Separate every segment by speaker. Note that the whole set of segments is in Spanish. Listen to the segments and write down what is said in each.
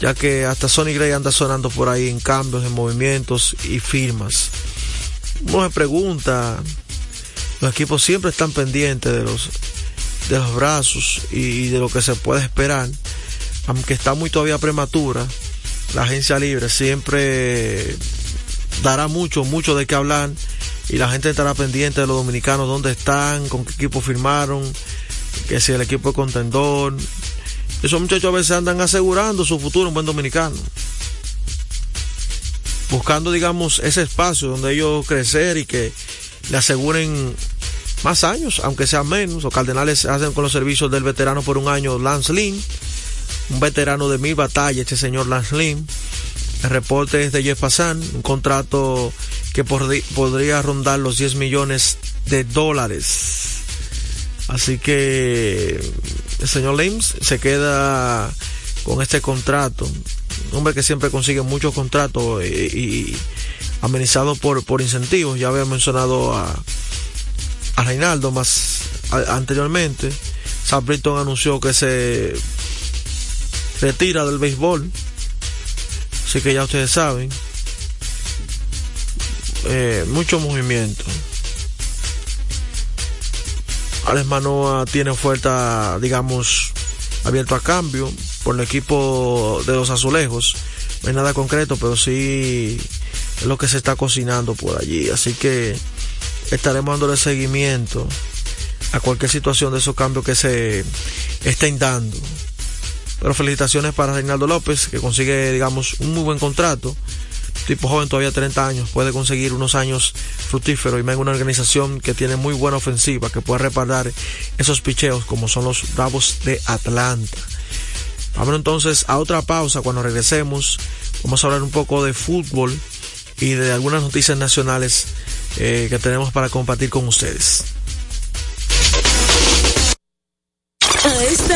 Speaker 1: ya que hasta Sonny Gray anda sonando por ahí en cambios, en movimientos y firmas. Uno se pregunta, los equipos siempre están pendientes de los, de los brazos y de lo que se puede esperar, aunque está muy todavía prematura, la agencia libre siempre dará mucho, mucho de qué hablar y la gente estará pendiente de los dominicanos, dónde están, con qué equipo firmaron, que si el equipo es contendor. Esos muchachos a veces andan asegurando su futuro en buen dominicano. Buscando, digamos, ese espacio donde ellos crecer y que le aseguren más años, aunque sean menos. Los Cardenales hacen con los servicios del veterano por un año Lance Lynn, un veterano de mil batallas, este señor Lance Lynn. El reporte es de Jeff Passan, un contrato que podría rondar los 10 millones de dólares. Así que el señor Lims se queda con este contrato. Un hombre que siempre consigue muchos contratos y, amenizado por, por incentivos. Ya había mencionado a, a Reinaldo más anteriormente. Sam Britton anunció que se retira del béisbol. Así que ya ustedes saben. Eh, mucho movimiento. Alex Manoa tiene oferta, digamos, abierto a cambio por el equipo de los azulejos. No hay nada concreto, pero sí es lo que se está cocinando por allí. Así que estaremos dándole seguimiento a cualquier situación de esos cambios que se estén dando. Pero felicitaciones para Reinaldo López, que consigue, digamos, un muy buen contrato tipo joven, todavía 30 años, puede conseguir unos años fructíferos y más en una organización que tiene muy buena ofensiva, que puede reparar esos picheos como son los Bravos de Atlanta. Vamos entonces a otra pausa cuando regresemos. Vamos a hablar un poco de fútbol y de algunas noticias nacionales eh, que tenemos para compartir con ustedes.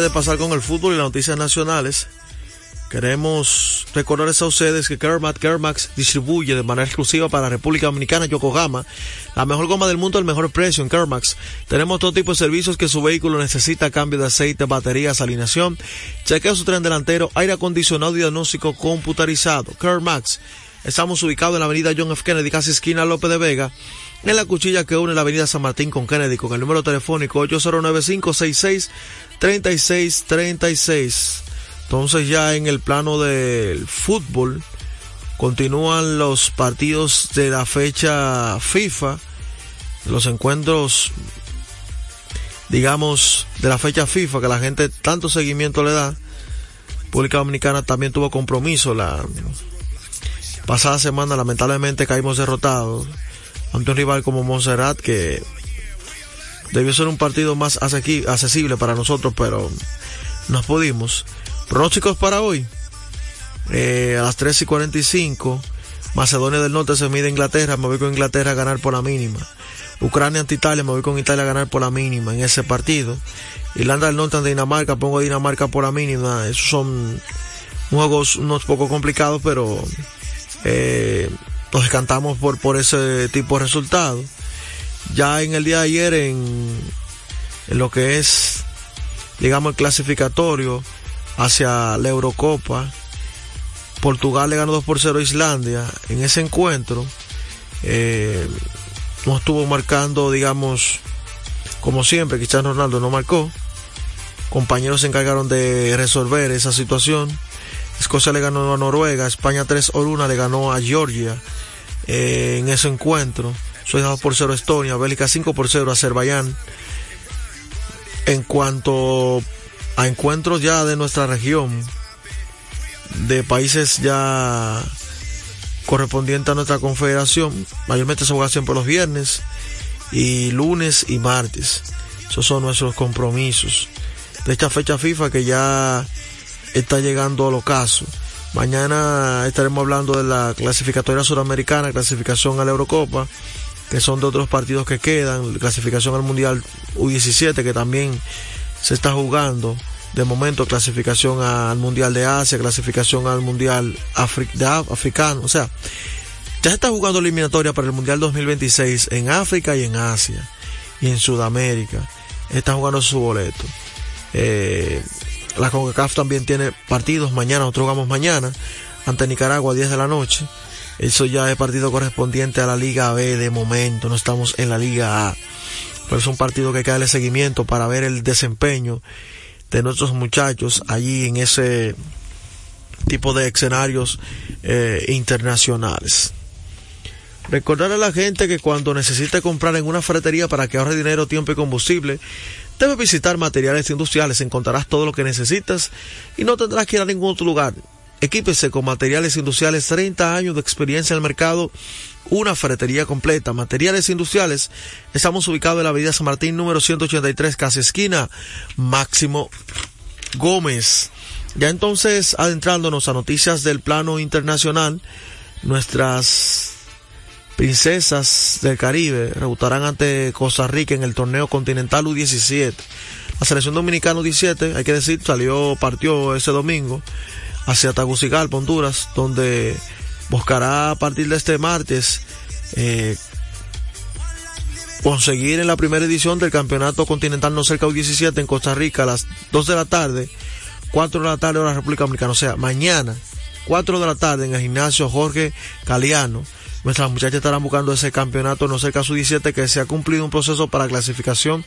Speaker 1: De pasar con el fútbol y las noticias nacionales, Queremos recordarles a ustedes que Kermat Kermax distribuye de manera exclusiva para la República Dominicana Yokohama la mejor goma del mundo al mejor precio en Kermax. Tenemos todo tipo de servicios que su vehículo necesita, cambio de aceite, baterías, alineación, chequeo su tren delantero, aire acondicionado y diagnóstico computarizado. Kermax. Estamos ubicados en la avenida John F. Kennedy, casi esquina López de Vega, en la cuchilla que une la avenida San Martín con Kennedy, con el número telefónico 8095663636. Entonces ya en el plano del fútbol continúan los partidos de la fecha FIFA, los encuentros, digamos, de la fecha FIFA que la gente tanto seguimiento le da. República Dominicana también tuvo compromiso la pasada semana, lamentablemente caímos derrotados ante un rival como Montserrat que debió ser un partido más accesible para nosotros, pero no pudimos. Pronósticos para hoy. Eh, a las 3 y 45. Macedonia del Norte se mide Inglaterra. Me voy con Inglaterra a ganar por la mínima. Ucrania ante Italia. Me voy con Italia a ganar por la mínima en ese partido. Irlanda del Norte ante Dinamarca. Pongo a Dinamarca por la mínima. Esos son juegos unos poco complicados, pero eh, nos descantamos por, por ese tipo de resultados. Ya en el día de ayer, en, en lo que es, digamos, el clasificatorio, hacia la Eurocopa. Portugal le ganó 2 por 0 a Islandia. En ese encuentro eh, no estuvo marcando, digamos, como siempre, Cristiano Ronaldo no marcó. Compañeros se encargaron de resolver esa situación. Escocia le ganó a Noruega, España 3 por 1 le ganó a Georgia eh, en ese encuentro. Suecia 2 por 0 a Estonia, Bélgica 5 por 0 a Azerbaiyán. En cuanto a encuentros ya de nuestra región, de países ya correspondientes a nuestra confederación, mayormente se juega siempre los viernes y lunes y martes. Esos son nuestros compromisos. De esta fecha FIFA que ya está llegando al ocaso. Mañana estaremos hablando de la clasificatoria suramericana, clasificación a la Eurocopa, que son de otros partidos que quedan, clasificación al Mundial U17 que también se está jugando de momento clasificación al Mundial de Asia, clasificación al Mundial africano, o sea, ya se está jugando eliminatoria para el Mundial 2026 en África y en Asia y en Sudamérica. Está jugando su boleto. Eh, la CONCACAF también tiene partidos mañana, nosotros jugamos mañana ante Nicaragua a 10 de la noche. Eso ya es partido correspondiente a la Liga B de momento, no estamos en la Liga A. Pero es un partido que hay que seguimiento para ver el desempeño de nuestros muchachos allí en ese tipo de escenarios eh, internacionales. Recordar a la gente que cuando necesite comprar en una ferretería para que ahorre dinero, tiempo y combustible, debe visitar materiales industriales. Encontrarás todo lo que necesitas y no tendrás que ir a ningún otro lugar. Equípese con materiales industriales, 30 años de experiencia en el mercado, una ferretería completa. Materiales industriales, estamos ubicados en la avenida San Martín número 183, casi esquina, Máximo Gómez. Ya entonces, adentrándonos a noticias del plano internacional, nuestras princesas del Caribe rebutarán ante Costa Rica en el torneo continental U17. La selección dominicana U17, hay que decir, salió, partió ese domingo hacia Tagucigalpa, Honduras, donde buscará a partir de este martes eh, conseguir en la primera edición del Campeonato Continental No Cerca U17 en Costa Rica a las 2 de la tarde, 4 de la tarde en la República Dominicana, o sea, mañana, 4 de la tarde en el gimnasio Jorge Caliano. Nuestras muchachas estarán buscando ese campeonato no cerca sub-17 que se ha cumplido un proceso para clasificación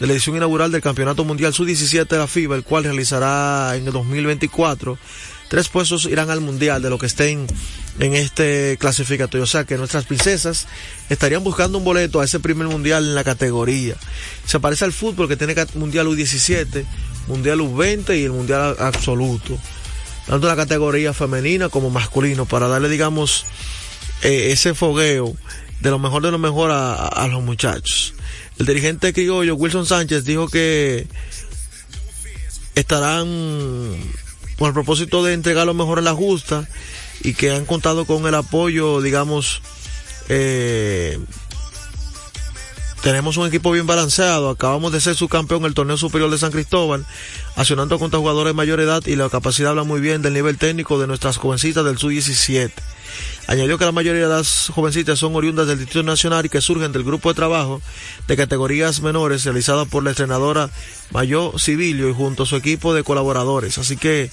Speaker 1: de la edición inaugural del Campeonato Mundial Sub-17 de la FIBA, el cual realizará en el 2024 tres puestos irán al mundial de lo que estén en este clasificatorio. O sea que nuestras princesas estarían buscando un boleto a ese primer mundial en la categoría. Se parece al fútbol que tiene mundial U17, mundial U20 y el mundial absoluto. Tanto la categoría femenina como masculino para darle, digamos, eh, ese fogueo de lo mejor de lo mejor a, a los muchachos. El dirigente criollo Wilson Sánchez dijo que estarán con el propósito de entregar lo mejor en la justa y que han contado con el apoyo, digamos, eh, tenemos un equipo bien balanceado. Acabamos de ser subcampeón en el torneo superior de San Cristóbal, accionando contra jugadores de mayor edad y la capacidad habla muy bien del nivel técnico de nuestras jovencitas del Sub-17. Añadió que la mayoría de las jovencitas son oriundas del Distrito Nacional y que surgen del grupo de trabajo de categorías menores realizada por la entrenadora Mayor Civilio y junto a su equipo de colaboradores. Así que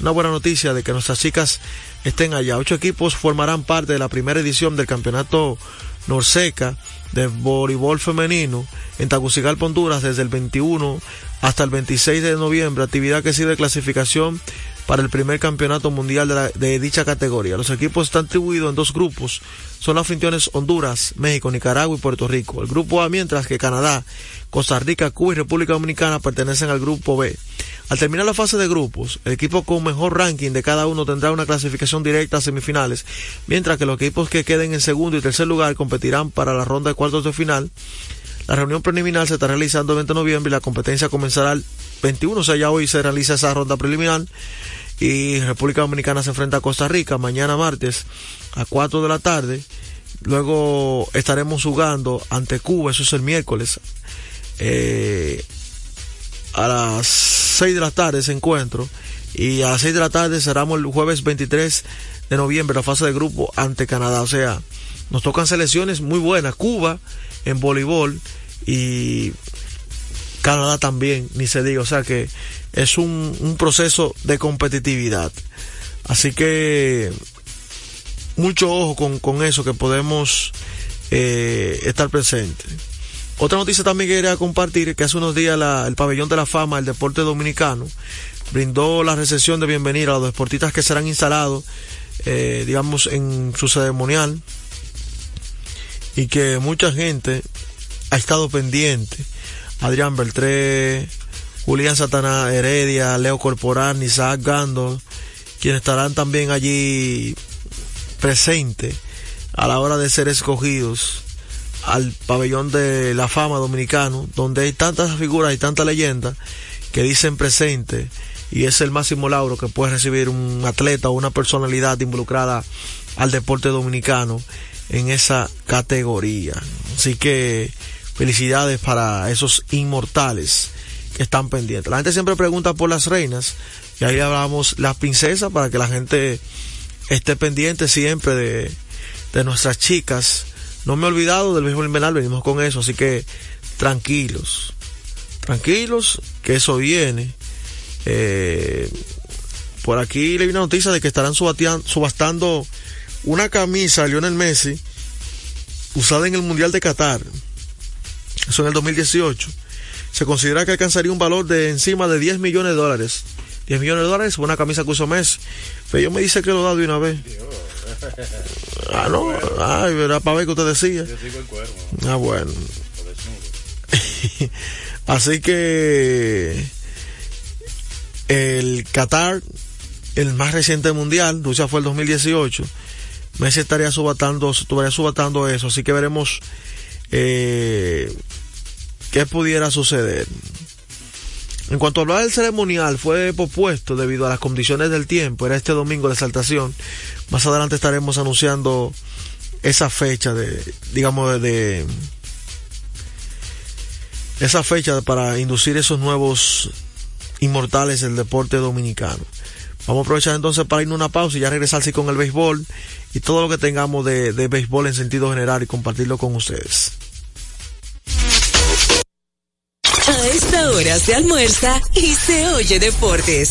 Speaker 1: una buena noticia de que nuestras chicas estén allá. Ocho equipos formarán parte de la primera edición del campeonato Norseca de voleibol femenino en Tagucigalpa, Honduras, desde el 21 hasta el 26 de noviembre, actividad que sirve de clasificación para el primer campeonato mundial de, la, de, dicha categoría. Los equipos están distribuidos en dos grupos. Son las anfitriones Honduras, México, Nicaragua y Puerto Rico. El grupo A, mientras que Canadá, Costa Rica, Cuba y República Dominicana pertenecen al grupo B. Al terminar la fase de grupos, el equipo con mejor ranking de cada uno tendrá una clasificación directa a semifinales, mientras que los equipos que queden en segundo y tercer lugar competirán para la ronda de cuartos de final. La reunión preliminar se está realizando el 20 de noviembre y la competencia comenzará el 21, o sea, ya hoy se realiza esa ronda preliminar y República Dominicana se enfrenta a Costa Rica mañana martes a 4 de la tarde. Luego estaremos jugando ante Cuba, eso es el miércoles. Eh, a las 6 de la tarde ese encuentro y a las 6 de la tarde cerramos el jueves 23 de noviembre la fase de grupo ante Canadá. O sea, nos tocan selecciones muy buenas. Cuba en voleibol y Canadá también, ni se diga. O sea que es un, un proceso de competitividad. Así que mucho ojo con, con eso que podemos eh, estar presentes. Otra noticia también que quería compartir que hace unos días el pabellón de la fama del deporte dominicano brindó la recepción de bienvenida a los deportistas que serán instalados, eh, digamos, en su ceremonial y que mucha gente ha estado pendiente. Adrián Beltré, Julián Satanás Heredia, Leo Corporal, Isaac Gando, quienes estarán también allí presentes a la hora de ser escogidos al pabellón de la fama dominicano, donde hay tantas figuras y tantas leyendas que dicen presente y es el máximo lauro que puede recibir un atleta o una personalidad involucrada al deporte dominicano en esa categoría. Así que felicidades para esos inmortales están pendientes. La gente siempre pregunta por las reinas y ahí hablamos las princesas para que la gente esté pendiente siempre de, de nuestras chicas no me he olvidado del béisbol invernal, venimos con eso, así que tranquilos, tranquilos, que eso viene. Eh, por aquí le vi una noticia de que estarán subastando una camisa de Lionel Messi usada en el Mundial de Qatar. Eso en el 2018. Se considera que alcanzaría un valor de encima de 10 millones de dólares. 10 millones de dólares por una camisa que usó Messi. Pero yo me dice que lo da de una vez. Ah, no. Ay, era para ver que usted decía.
Speaker 2: Yo sigo el cuervo.
Speaker 1: Ah, bueno. Así que el Qatar, el más reciente mundial, Rusia fue el 2018. Messi estaría subatando, estaría subatando eso, así que veremos eh, qué pudiera suceder. En cuanto a hablar del ceremonial, fue pospuesto debido a las condiciones del tiempo. Era este domingo de exaltación. Más adelante estaremos anunciando esa fecha de, digamos, de, esa fecha para inducir esos nuevos inmortales del deporte dominicano. Vamos a aprovechar entonces para irnos a una pausa y ya regresar con el béisbol y todo lo que tengamos de, de béisbol en sentido general y compartirlo con ustedes.
Speaker 3: A esta hora se almuerza y se oye deportes.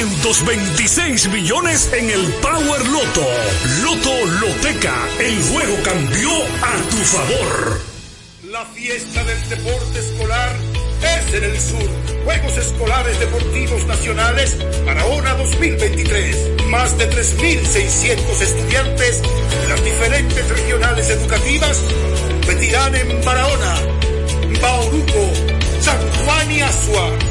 Speaker 4: 526 millones en el Power Loto. Loto Loteca, el juego cambió a tu favor.
Speaker 5: La fiesta del deporte escolar es en el sur. Juegos Escolares Deportivos Nacionales Barahona 2023. Más de 3.600 estudiantes de las diferentes regionales educativas
Speaker 6: competirán en Barahona, Bauruco, San Juan y Asua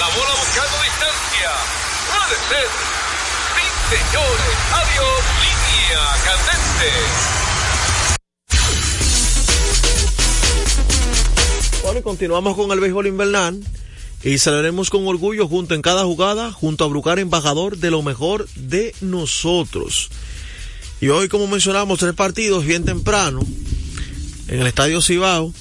Speaker 7: La bola buscando distancia. Puede ser. Sí, señores. Adiós. Línea candente.
Speaker 1: Bueno, y continuamos con el béisbol invernal y celebremos con orgullo junto en cada jugada, junto a Brucar, embajador de lo mejor de nosotros. Y hoy, como mencionamos, tres partidos bien temprano en el Estadio Cibao.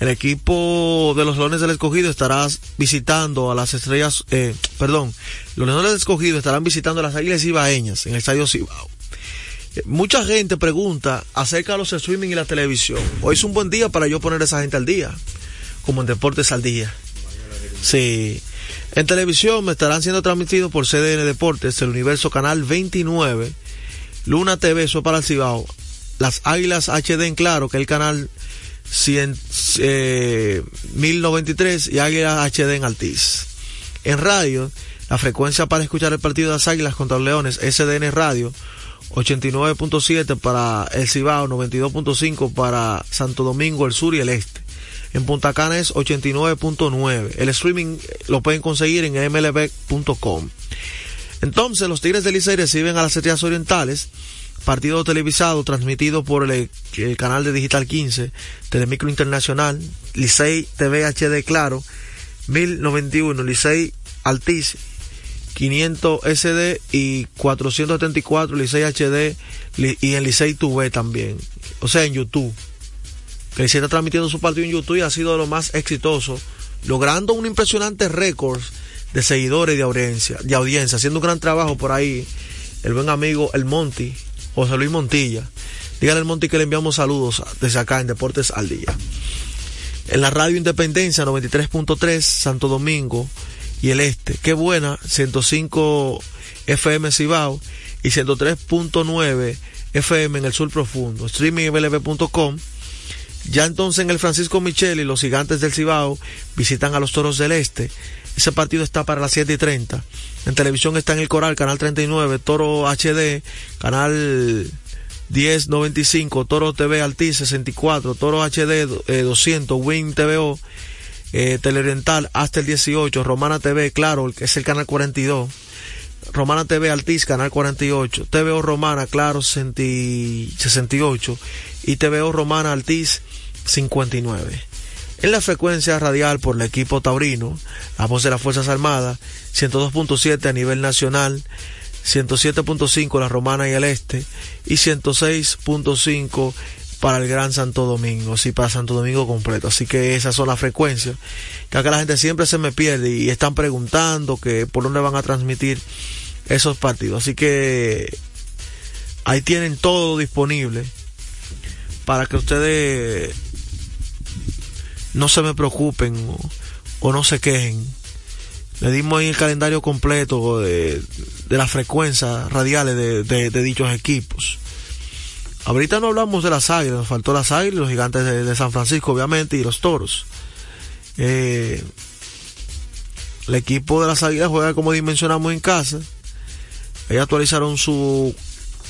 Speaker 1: El equipo de los Leones del Escogido estará visitando a las estrellas, eh, perdón, los Leones del Escogido estarán visitando a las Águilas Ibaeñas en el Estadio Cibao. Mucha gente pregunta acerca de los streaming y la televisión. Hoy es un buen día para yo poner a esa gente al día, como en Deportes al Día. Sí. En televisión me estarán siendo transmitidos por CDN Deportes, el Universo Canal 29, Luna TV, eso para el Cibao, las Águilas HD en Claro, que es el canal 100, eh, 1093 y Águilas HD en Altiz. En radio, la frecuencia para escuchar el partido de las Águilas contra los Leones, SDN Radio, 89.7 para el Cibao, 92.5 para Santo Domingo, el sur y el este. En Punta Cana es 89.9. El streaming lo pueden conseguir en mlb.com. Entonces, los Tigres de Licey reciben a las Estrellas Orientales, partido televisado transmitido por el, canal de Digital 15, Telemicro Internacional, Licey TV HD Claro, 1091, Licey Altiz 500 SD y 474 Licey HD y en Licey TV también. O sea, en YouTube. Que Licey está transmitiendo su partido en YouTube y ha sido de lo más exitoso, logrando un impresionante récord de seguidores y de audiencia, de audiencia, haciendo un gran trabajo por ahí. El buen amigo El Monti, José Luis Montilla. Dígale al Monti que le enviamos saludos desde acá en Deportes al Día. En la radio Independencia 93.3 Santo Domingo y el este. Qué buena, 105 FM Cibao y 103.9 FM en el sur profundo. Streamingblb.com. Ya entonces en el Francisco Micheli, los gigantes del Cibao visitan a los toros del este. Ese partido está para las 7 y 30. En televisión está en el Coral, canal 39, Toro HD, canal 1095, Toro TV Alti 64, Toro HD eh, 200, Win TVO eh, Teleoriental hasta el 18, Romana TV, claro, es el canal 42, Romana TV Altiz, canal 48, TVO Romana, claro, 68 y TVO Romana Altiz 59. En la frecuencia radial por el equipo taurino, la voz de las Fuerzas Armadas, 102.7 a nivel nacional, 107.5 la Romana y el Este y 106.5 para el Gran Santo Domingo, sí, para Santo Domingo completo. Así que esas son las frecuencias. Que acá la gente siempre se me pierde y están preguntando que por dónde van a transmitir esos partidos. Así que ahí tienen todo disponible para que ustedes no se me preocupen o, no se quejen. Le dimos ahí el calendario completo de, de las frecuencias radiales de, de, dichos equipos. Ahorita no hablamos de las águilas, nos faltó las águilas, los gigantes de, de, San Francisco, obviamente, y los toros. Eh, el equipo de las águilas juega como dimensionamos en casa. Ellos actualizaron su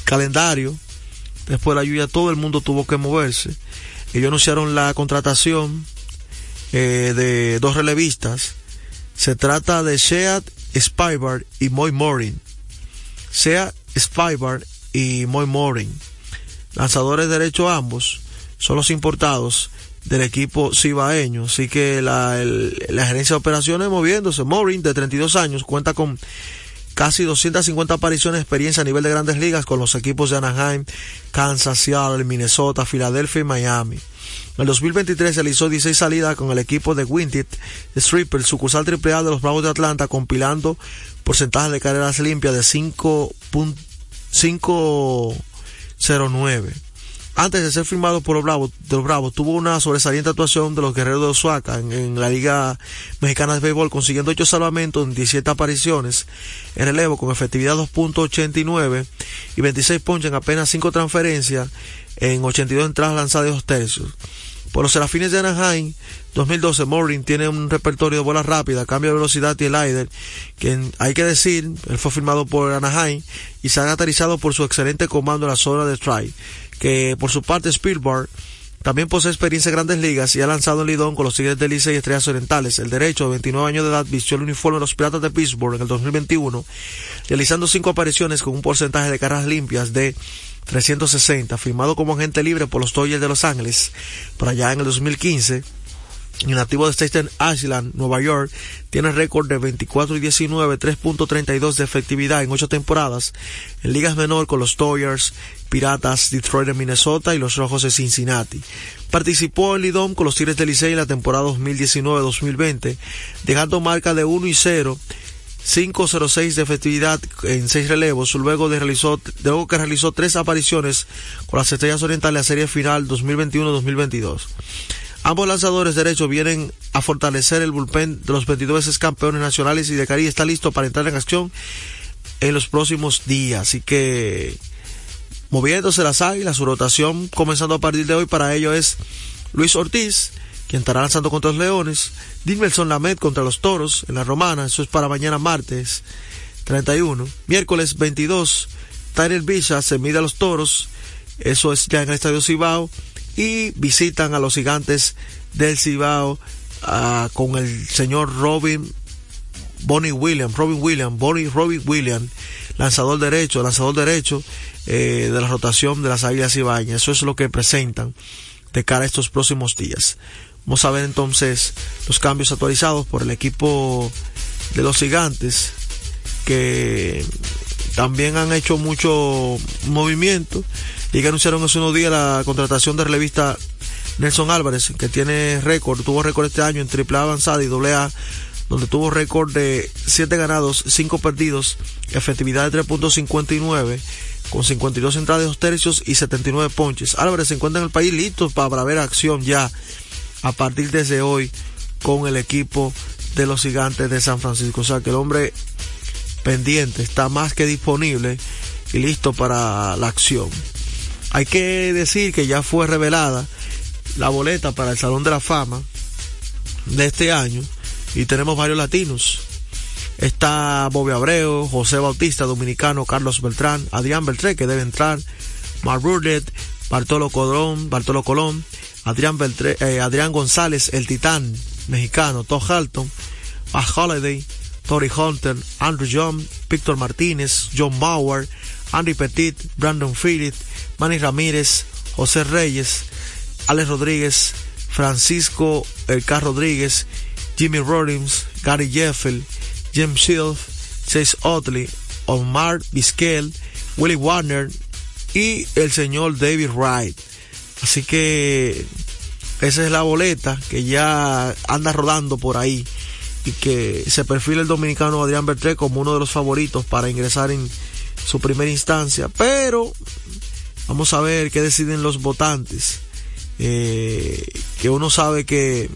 Speaker 1: calendario. Después de la lluvia todo el mundo tuvo que moverse. Ellos anunciaron la contratación eh, de dos relevistas. Se trata de Sheat Spybar y Moy Morin. Sheat Spybar y Moy Morin lanzadores de derecho ambos, son los importados del equipo cibaeño. Así que la, el- la gerencia de operaciones moviéndose. Morin, de 32 años, cuenta con casi 250 apariciones de experiencia a nivel de grandes ligas con los equipos de Anaheim, Kansas, Seattle, Minnesota, Filadelfia y Miami. En el 2023 realizó 16 salidas con el equipo de Winted Stripper, sucursal AAA de los Bravos de Atlanta, compilando porcentaje de carreras limpias de 5.509. Antes de ser firmado por los Bravos, de los Bravos, tuvo una sobresaliente actuación de los Guerreros de Oaxaca en, en la Liga Mexicana de Béisbol, consiguiendo 8 salvamentos en 17 apariciones en relevo con efectividad 2.89 y 26 ponches en apenas 5 transferencias en 82 entradas lanzadas de dos tercios. Por los Serafines de Anaheim, 2012, Morin tiene un repertorio de bolas rápidas, cambio de velocidad y el aire, que hay que decir, él fue firmado por Anaheim y se ha caracterizado por su excelente comando en la zona de strike, que por su parte Spielberg también posee experiencia en grandes ligas y ha lanzado en Lidón con los Tigres de Licey y Estrellas Orientales. El derecho, de 29 años de edad, vistió el uniforme de los Piratas de Pittsburgh en el 2021, realizando cinco apariciones con un porcentaje de carreras limpias de 360, firmado como agente libre por los Dodgers de Los Ángeles por allá en el 2015. Y nativo de Staten Island, Nueva York, tiene récord de 24 y 19, 3.32 de efectividad en 8 temporadas en ligas menor con los Dodgers, Piratas, Detroit de Minnesota y los Rojos de Cincinnati. Participó en Lidom con los Tigres de Licey en la temporada 2019-2020, dejando marca de 1 y 0 5.06 de efectividad en seis relevos, luego de realizó, luego que realizó tres apariciones con las Estrellas Orientales en la serie final 2021-2022. Ambos lanzadores derechos vienen a fortalecer el bullpen de los 22 veces campeones nacionales y de Caribe está listo para entrar en acción en los próximos días. Así que moviéndose las águilas, su rotación comenzando a partir de hoy para ello es Luis Ortiz, quien estará lanzando contra los Leones, Dinmelson Lamed contra los Toros en la Romana, eso es para mañana martes 31, miércoles 22, Tyrell Villa se mide a los Toros, eso es ya en el Estadio Cibao, y visitan a los gigantes del Cibao ah, con el señor Robin Bonnie Williams, Robin Williams, Bonnie Robin Williams, lanzador derecho, lanzador derecho eh, de la rotación de las Águilas Ibañas. Eso es lo que presentan de cara a estos próximos días. Vamos a ver entonces los cambios actualizados por el equipo de los gigantes que también han hecho mucho movimiento y que anunciaron hace unos días la contratación de relevista Nelson Álvarez, que tiene récord, tuvo récord este año en AAA avanzada y AA, donde tuvo récord de 7 ganados, 5 perdidos, efectividad de 3.59, con 52 entradas de dos tercios y 79 ponches. Álvarez se encuentra en el país listo para ver acción ya a partir desde hoy con el equipo de los gigantes de San Francisco. O sea que el hombre pendiente está más que disponible y listo para la acción. Hay que decir que ya fue revelada la boleta para el Salón de la Fama de este año y tenemos varios latinos. Está Bobby Abreu, José Bautista, dominicano, Carlos Beltrán, Adrián Beltré, que debe entrar, Mark Burdett, Bartolo Colón, Bartolo Colón, Adrián, Beltré, eh, Adrián González, el titán mexicano, Todd Halton, Matt Holiday, Tori Hunter, Andrew John, Víctor Martínez, John Bauer, Andy Petit, Brandon Phillips, Manny Ramírez, José Reyes, Alex Rodríguez, Francisco El K. Rodríguez, Jimmy Rollins, Gary Jeffel, Jim Shield, Chase Otley, Omar Vizquel, Willie Warner y el señor David Wright. Así que esa es la boleta que ya anda rodando por ahí y que se perfila el dominicano Adrián Bertré como uno de los favoritos para ingresar en su primera instancia. Pero vamos a ver qué deciden los votantes. Eh, que uno sabe que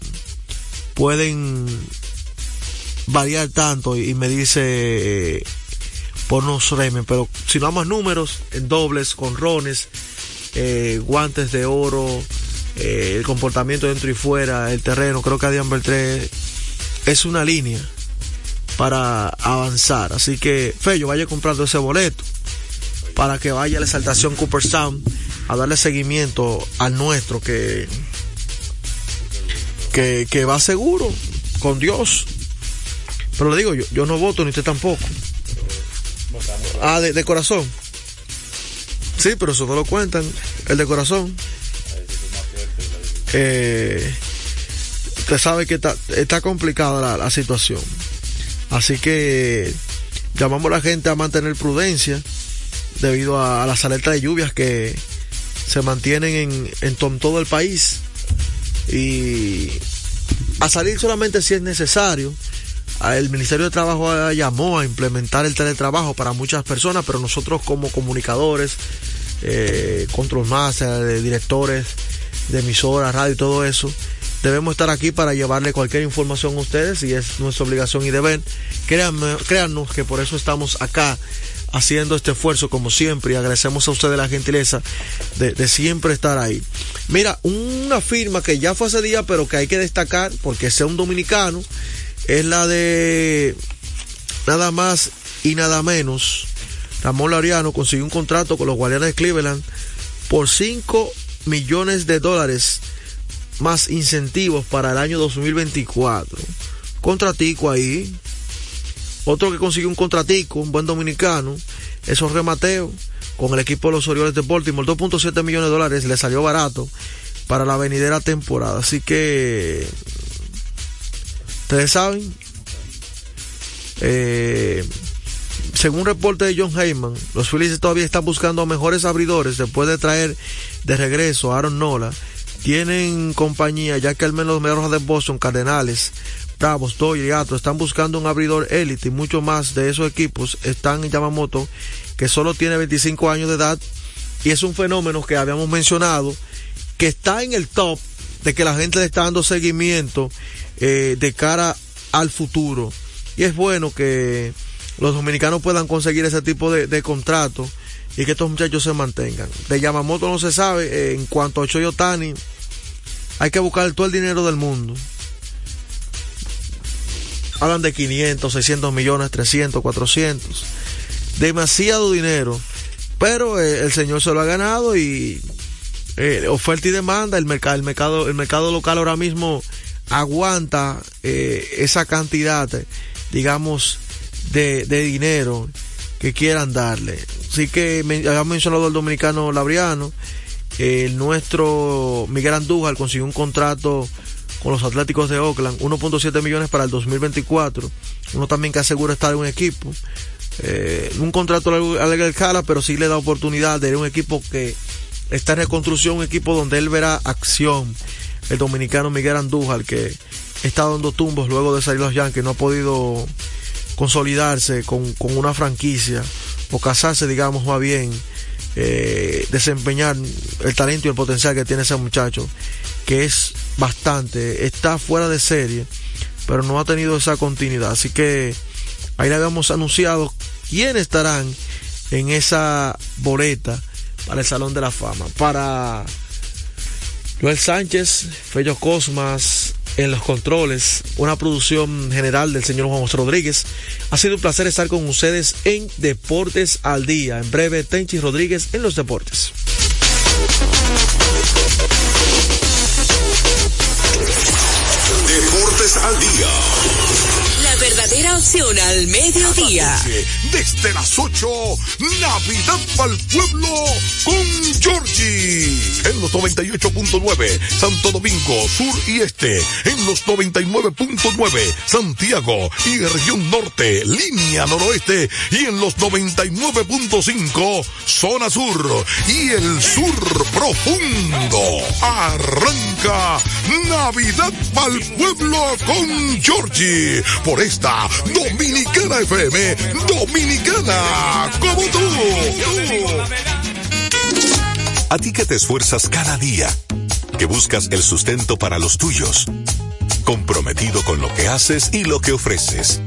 Speaker 1: pueden variar tanto y medirse eh, por unos remen, pero si no más números, en dobles, con rones, eh, guantes de oro, eh, el comportamiento dentro y fuera, el terreno, creo que Adrián Beltré es una línea para avanzar. Así que, Fello, vaya comprando ese boleto para que vaya la exaltación Cooperstown a darle seguimiento al nuestro que, que, que va seguro con Dios. Pero le digo, yo, yo no voto ni usted tampoco. Ah, de, de corazón. Sí, pero eso no lo cuentan. El de corazón. eh, usted sabe que está, está complicada la, situación. Así que llamamos a la gente a mantener prudencia debido a, las alertas de lluvias que se mantienen en, en to- todo el país y a salir solamente si es necesario. El Ministerio de Trabajo llamó a implementar el teletrabajo para muchas personas, pero nosotros como comunicadores, eh, control master, eh, directores de emisoras, radio y todo eso, debemos estar aquí para llevarle cualquier información a ustedes y es nuestra obligación y deber. Créanme, créannos que por eso estamos acá haciendo este esfuerzo como siempre y agradecemos a ustedes la gentileza de, de siempre estar ahí. Mira, una firma que ya fue hace día pero que hay que destacar porque sea un dominicano es la de nada más y nada menos. Ramón Laureano consiguió un contrato con los Guardianes de Cleveland por 5 millones de dólares más incentivos para el año 2024. Contratico ahí. Otro que consiguió un contratico, un buen dominicano, es Jorge Mateo, con el equipo de los Orioles de Baltimore. 2.7 millones de dólares le salió barato para la venidera temporada. Así que, ustedes saben, eh, según reporte de John Heyman, los Phillies todavía están buscando mejores abridores después de traer de regreso a Aaron Nola. Tienen compañía, ya que al menos los Medias de Boston, Cardenales, Bravos, Dodgers y Astros están buscando un abridor élite y muchos más de esos equipos están en Yamamoto, que solo tiene 25 años de edad y es un fenómeno que habíamos mencionado, que está en el top de que la gente le está dando seguimiento eh, de cara al futuro. Y es bueno que los dominicanos puedan conseguir ese tipo de, de contrato y que estos muchachos se mantengan. De Yamamoto no se sabe, eh, en cuanto a Choyo Tani, hay que buscar todo el dinero del mundo. Hablan de 500, 600 millones, 300, 400. Demasiado dinero. Pero eh, el señor se lo ha ganado y eh, oferta y demanda, el mercado, el mercado, el mercado local ahora mismo aguanta eh, esa cantidad, eh, digamos, de, de dinero que quieran darle. Así que me, habíamos mencionado al dominicano Labriano, el nuestro Miguel Andújar consiguió un contrato con los Atléticos de Oakland, 1.7 millones para el 2024. Uno también que asegura estar en un equipo. Eh, un contrato a la escala, pero sí le da oportunidad de ir a un equipo que está en reconstrucción, un equipo donde él verá acción. El dominicano Miguel Andújar, que está dando tumbos luego de salir los Yankees, no ha podido consolidarse con, con una franquicia o casarse, digamos, más bien, eh, desempeñar el talento y el potencial que tiene ese muchacho, que es bastante, está fuera de serie, pero no ha tenido esa continuidad. Así que ahí le habíamos anunciado quiénes estarán en esa boleta para el Salón de la Fama. Para Joel Sánchez, Fello Cosmas en los controles, una producción general del señor Juan José Rodríguez. Ha sido un placer estar con ustedes en Deportes al Día. En breve, Tenchi Rodríguez en los deportes.
Speaker 8: Deportes al día.
Speaker 9: Verdadera opción al mediodía.
Speaker 6: Desde las 8, Navidad para el pueblo con Georgie. En los 98.9, Santo Domingo, Sur y Este. En los 99.9, Santiago y región norte, línea noroeste. Y en los 99.5, zona sur y el sur profundo. Arranca Navidad para el pueblo con Georgie. Por esta Dominicana FM, Dominicana como tú.
Speaker 8: A ti que te esfuerzas cada día, que buscas el sustento para los tuyos, comprometido con lo que haces y lo que ofreces.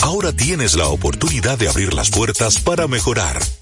Speaker 8: Ahora tienes la oportunidad de abrir las puertas para mejorar,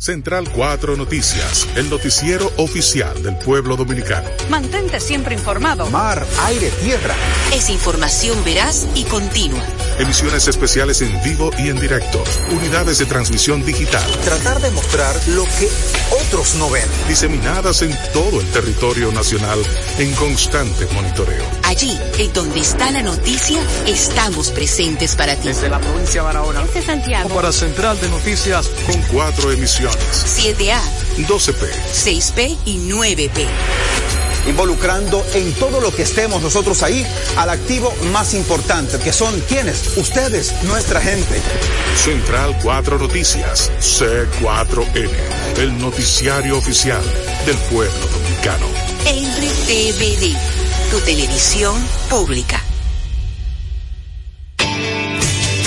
Speaker 10: Central 4 Noticias, el noticiero oficial del pueblo dominicano.
Speaker 11: Mantente siempre informado.
Speaker 12: Mar, aire, tierra.
Speaker 9: Es información veraz y continua.
Speaker 10: Emisiones especiales en vivo y en directo. Unidades de transmisión digital.
Speaker 12: Tratar de mostrar lo que otros no ven.
Speaker 10: Diseminadas en todo el territorio nacional en constante monitoreo.
Speaker 9: Allí, en donde está la noticia, estamos presentes para ti.
Speaker 12: Desde la provincia de Barahona.
Speaker 11: Desde Santiago.
Speaker 12: Para Central de Noticias.
Speaker 10: Con cuatro emisiones
Speaker 9: 7A,
Speaker 10: 12P,
Speaker 9: 6P y 9P.
Speaker 12: Involucrando en todo lo que estemos nosotros ahí al activo más importante, que son quienes, ustedes, nuestra gente.
Speaker 10: Central 4 Noticias, C4N, el noticiario oficial del pueblo dominicano.
Speaker 9: RTVD, tu televisión pública.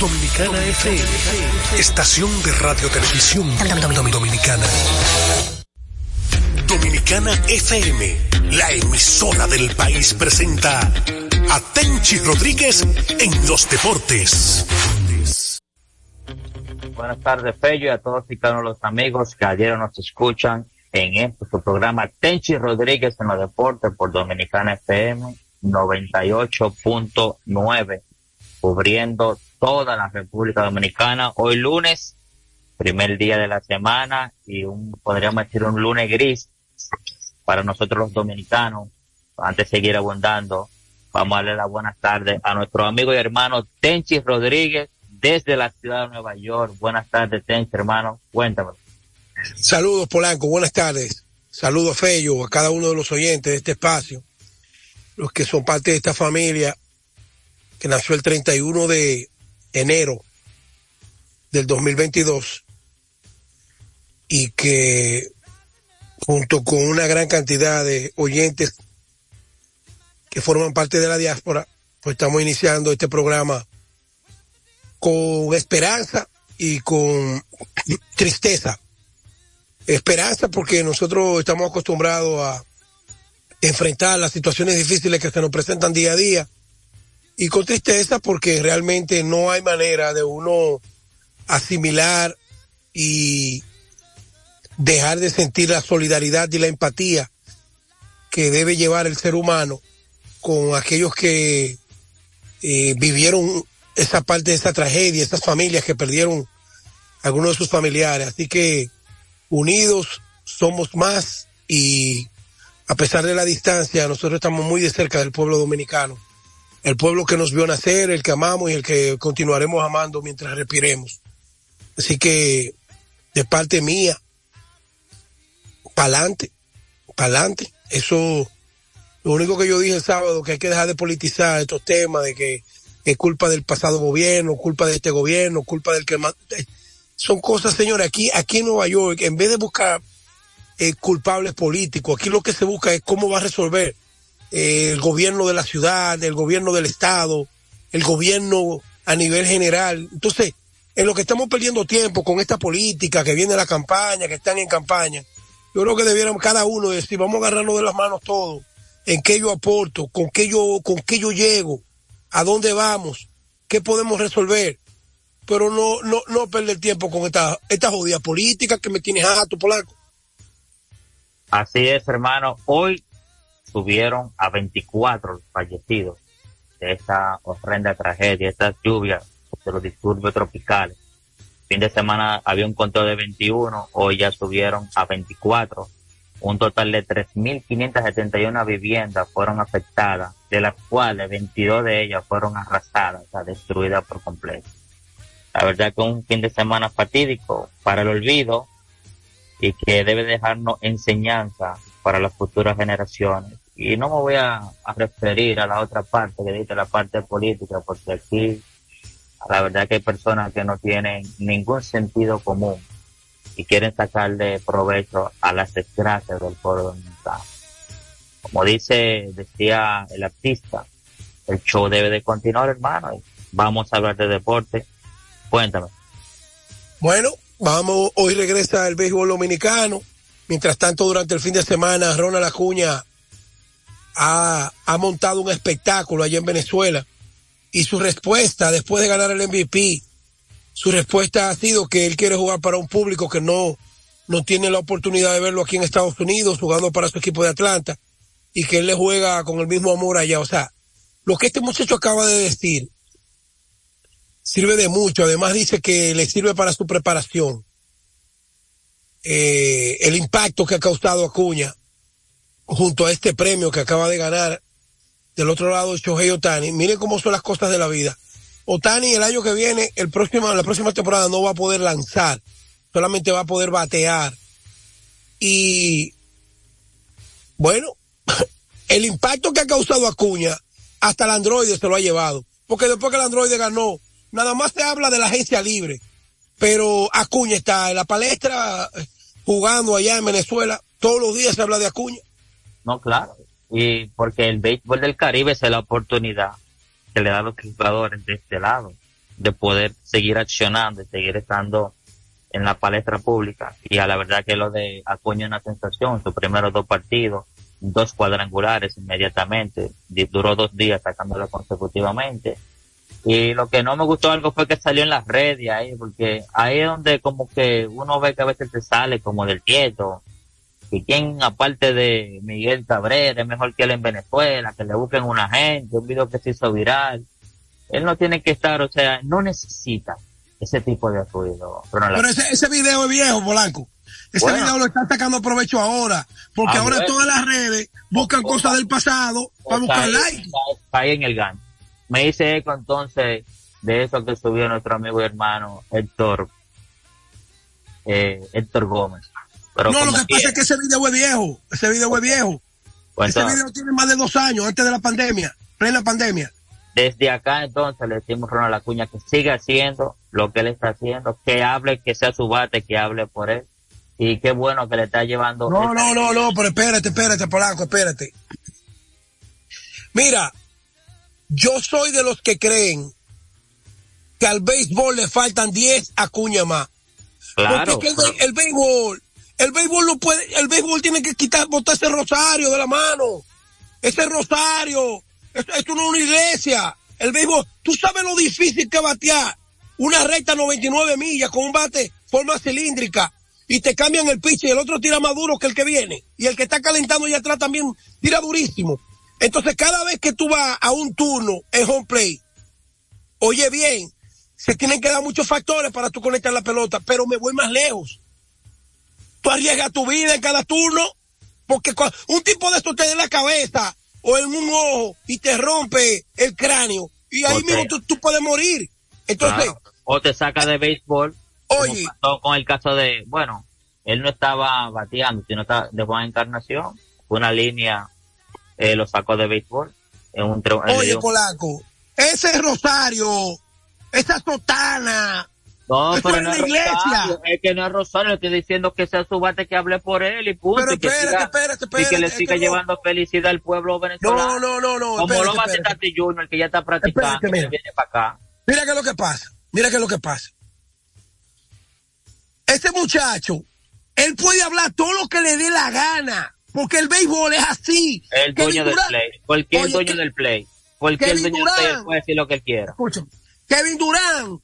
Speaker 3: Dominicana FM, estación de radio televisión dominicana. Dominicana FM, la emisora del país presenta a Tenchi Rodríguez en los deportes.
Speaker 13: Buenas tardes, Fello, y a todos y cada uno los amigos que ayer nos escuchan en este su programa Tenchi Rodríguez en los deportes por Dominicana FM 98.9, cubriendo toda la República Dominicana. Hoy lunes, primer día de la semana y un, podríamos decir un lunes gris para nosotros los dominicanos. Antes de seguir abundando, vamos a darle las buenas tardes a nuestro amigo y hermano Tenchi Rodríguez desde la ciudad de Nueva York. Buenas tardes, Tenchi, hermano. Cuéntame.
Speaker 14: Saludos, Polanco. Buenas tardes. Saludos, Fello, a cada uno de los oyentes de este espacio, los que son parte de esta familia que nació el 31 de enero del 2022 y que junto con una gran cantidad de oyentes que forman parte de la diáspora, pues estamos iniciando este programa con esperanza y con tristeza. Esperanza porque nosotros estamos acostumbrados a enfrentar las situaciones difíciles que se nos presentan día a día y con tristeza porque realmente no hay manera de uno asimilar y dejar de sentir la solidaridad y la empatía que debe llevar el ser humano con aquellos que eh, vivieron esa parte de esa tragedia, esas familias que perdieron algunos de sus familiares. Así que unidos somos más y a pesar de la distancia, nosotros estamos muy de cerca del pueblo dominicano. El pueblo que nos vio nacer, el que amamos y el que continuaremos amando mientras respiremos. Así que, de parte mía, pa'lante, pa'lante. Eso, lo único que yo dije el sábado, que hay que dejar de politizar estos temas, de que es culpa del pasado gobierno, culpa de este gobierno, culpa del que más... Son cosas, señores, aquí, aquí en Nueva York, en vez de buscar eh, culpables políticos, aquí lo que se busca es cómo va a resolver eh, el gobierno de la ciudad, el gobierno del estado, el gobierno a nivel general. Entonces, en lo que estamos perdiendo tiempo con esta política que viene la campaña, que están en campaña, yo creo que debiéramos cada uno decir, vamos a agarrarnos de las manos todos, en qué yo aporto, con qué yo, con qué yo llego, a dónde vamos, qué podemos resolver, pero no, no, no perder tiempo con esta, esta jodida política que me tiene jato, Polanco.
Speaker 13: Así es, hermano. Hoy subieron a 24 los fallecidos de esta horrenda tragedia, esta lluvia de los disturbios tropicales. Fin de semana había un conteo de 21, hoy ya subieron a 24. Un total de 3.571 viviendas fueron afectadas, de las cuales 22 de ellas fueron arrasadas, o sea, destruidas por completo. La verdad que un fin de semana fatídico para el olvido y que debe dejarnos enseñanza para las futuras generaciones. Y no me voy a, referir a la otra parte que dice la parte política, porque aquí la verdad que hay personas que no tienen ningún sentido común y quieren sacarle provecho a las desgracias del pueblo dominicano. Como dice, decía el artista, el show debe de continuar, hermano. Vamos a hablar de deporte. Cuéntame.
Speaker 14: Bueno, vamos, hoy regresa el béisbol dominicano. Mientras tanto, durante el fin de semana, Ronald Acuña ha, montado un espectáculo allá en Venezuela. Y su respuesta, después de ganar el MVP, su respuesta ha sido que él quiere jugar para un público que no, no tiene la oportunidad de verlo aquí en Estados Unidos, jugando para su equipo de Atlanta, y que él le juega con el mismo amor allá. O sea, lo que este muchacho acaba de decir sirve de mucho. Además dice que le sirve para su preparación. Eh, el impacto que ha causado Acuña junto a este premio que acaba de ganar del otro lado Shohei Otani. Miren cómo son las cosas de la vida. Otani el año que viene, el próximo, la próxima temporada no va a poder lanzar, solamente va a poder batear. Y bueno, el impacto que ha causado Acuña, hasta el androide se lo ha llevado. Porque después que el androide ganó, nada más se habla de la agencia libre. Pero Acuña está en la palestra jugando allá en Venezuela. Todos los días se habla de Acuña.
Speaker 13: No, claro. Y porque el béisbol del Caribe es la oportunidad que le da a los jugadores de este lado de poder seguir accionando y seguir estando en la palestra pública. Y a la verdad que lo de Acuña una sensación. Sus primeros dos partidos, dos cuadrangulares inmediatamente. Duró dos días sacándolo consecutivamente. Y lo que no me gustó algo fue que salió en las redes ahí, porque ahí es donde como que uno ve que a veces se sale como del tieto y quien aparte de Miguel Cabrera es mejor que él en Venezuela, que le busquen una gente, un video que se hizo viral. Él no tiene que estar, o sea, no necesita ese tipo de ruido.
Speaker 14: Pero, ese, ese video es viejo, Polanco. Ese video lo está sacando provecho ahora, porque ah, ahora todas las redes buscan cosas del pasado para buscar likes.
Speaker 13: Ahí en el gan. Me hice eco entonces de eso que subió nuestro amigo y hermano Héctor, eh, Héctor Gómez
Speaker 14: no, lo que pasa es que ese video es viejo. Ese video es viejo. Pues ese video tiene más de dos años antes de la pandemia, plena pandemia.
Speaker 13: Desde acá entonces le decimos a Ronald Acuña que siga haciendo lo que él está haciendo, que hable, que sea su bate, que hable por él. Y qué bueno que le está llevando.
Speaker 14: No, no, no, no, pero espérate, espérate, Polanco, espérate. Mira, yo soy de los que creen que al béisbol le faltan 10 acuñas más. Claro. Porque el béisbol el béisbol no puede, el béisbol tiene que quitar, botar ese rosario de la mano. Ese rosario. Esto, no es una iglesia. El béisbol, tú sabes lo difícil que batear una recta 99 millas con un bate forma cilíndrica y te cambian el pitch y el otro tira más duro que el que viene. Y el que está calentando allá atrás también tira durísimo. Entonces cada vez que tú vas a un turno en home play, oye bien, se tienen que dar muchos factores para tú conectar la pelota, pero me voy más lejos tú arriesgas tu vida en cada turno, porque un tipo de esto te da en la cabeza o en un ojo y te rompe el cráneo y ahí mismo tú, puedes morir. Entonces,
Speaker 13: o te saca de béisbol. Oye, con el caso de, bueno, él no estaba bateando, sino estaba de Juan Encarnación, una línea eh, lo sacó de béisbol. En un,
Speaker 14: Oye, Polaco, ese Rosario, esa sotana,
Speaker 13: no, pero no es Rosario, es que no es Rosario, le estoy diciendo que sea su bate que hable por él y punto.
Speaker 14: Pero
Speaker 13: y que
Speaker 14: espérate, espérate,
Speaker 13: Y que le siga llevando felicidad al pueblo venezolano.
Speaker 14: No, no, no, no.
Speaker 13: Como lo va a hacer Tati Junior, que ya está practicando, mira. viene para acá.
Speaker 14: Mira qué es lo que pasa, mira qué es lo que pasa. Este muchacho, él puede hablar todo lo que le dé la gana, porque el béisbol es así.
Speaker 13: El dueño del play, cualquier dueño del play, cualquier dueño del play puede decir lo que él quiera.
Speaker 14: Escúchame, Kevin Durán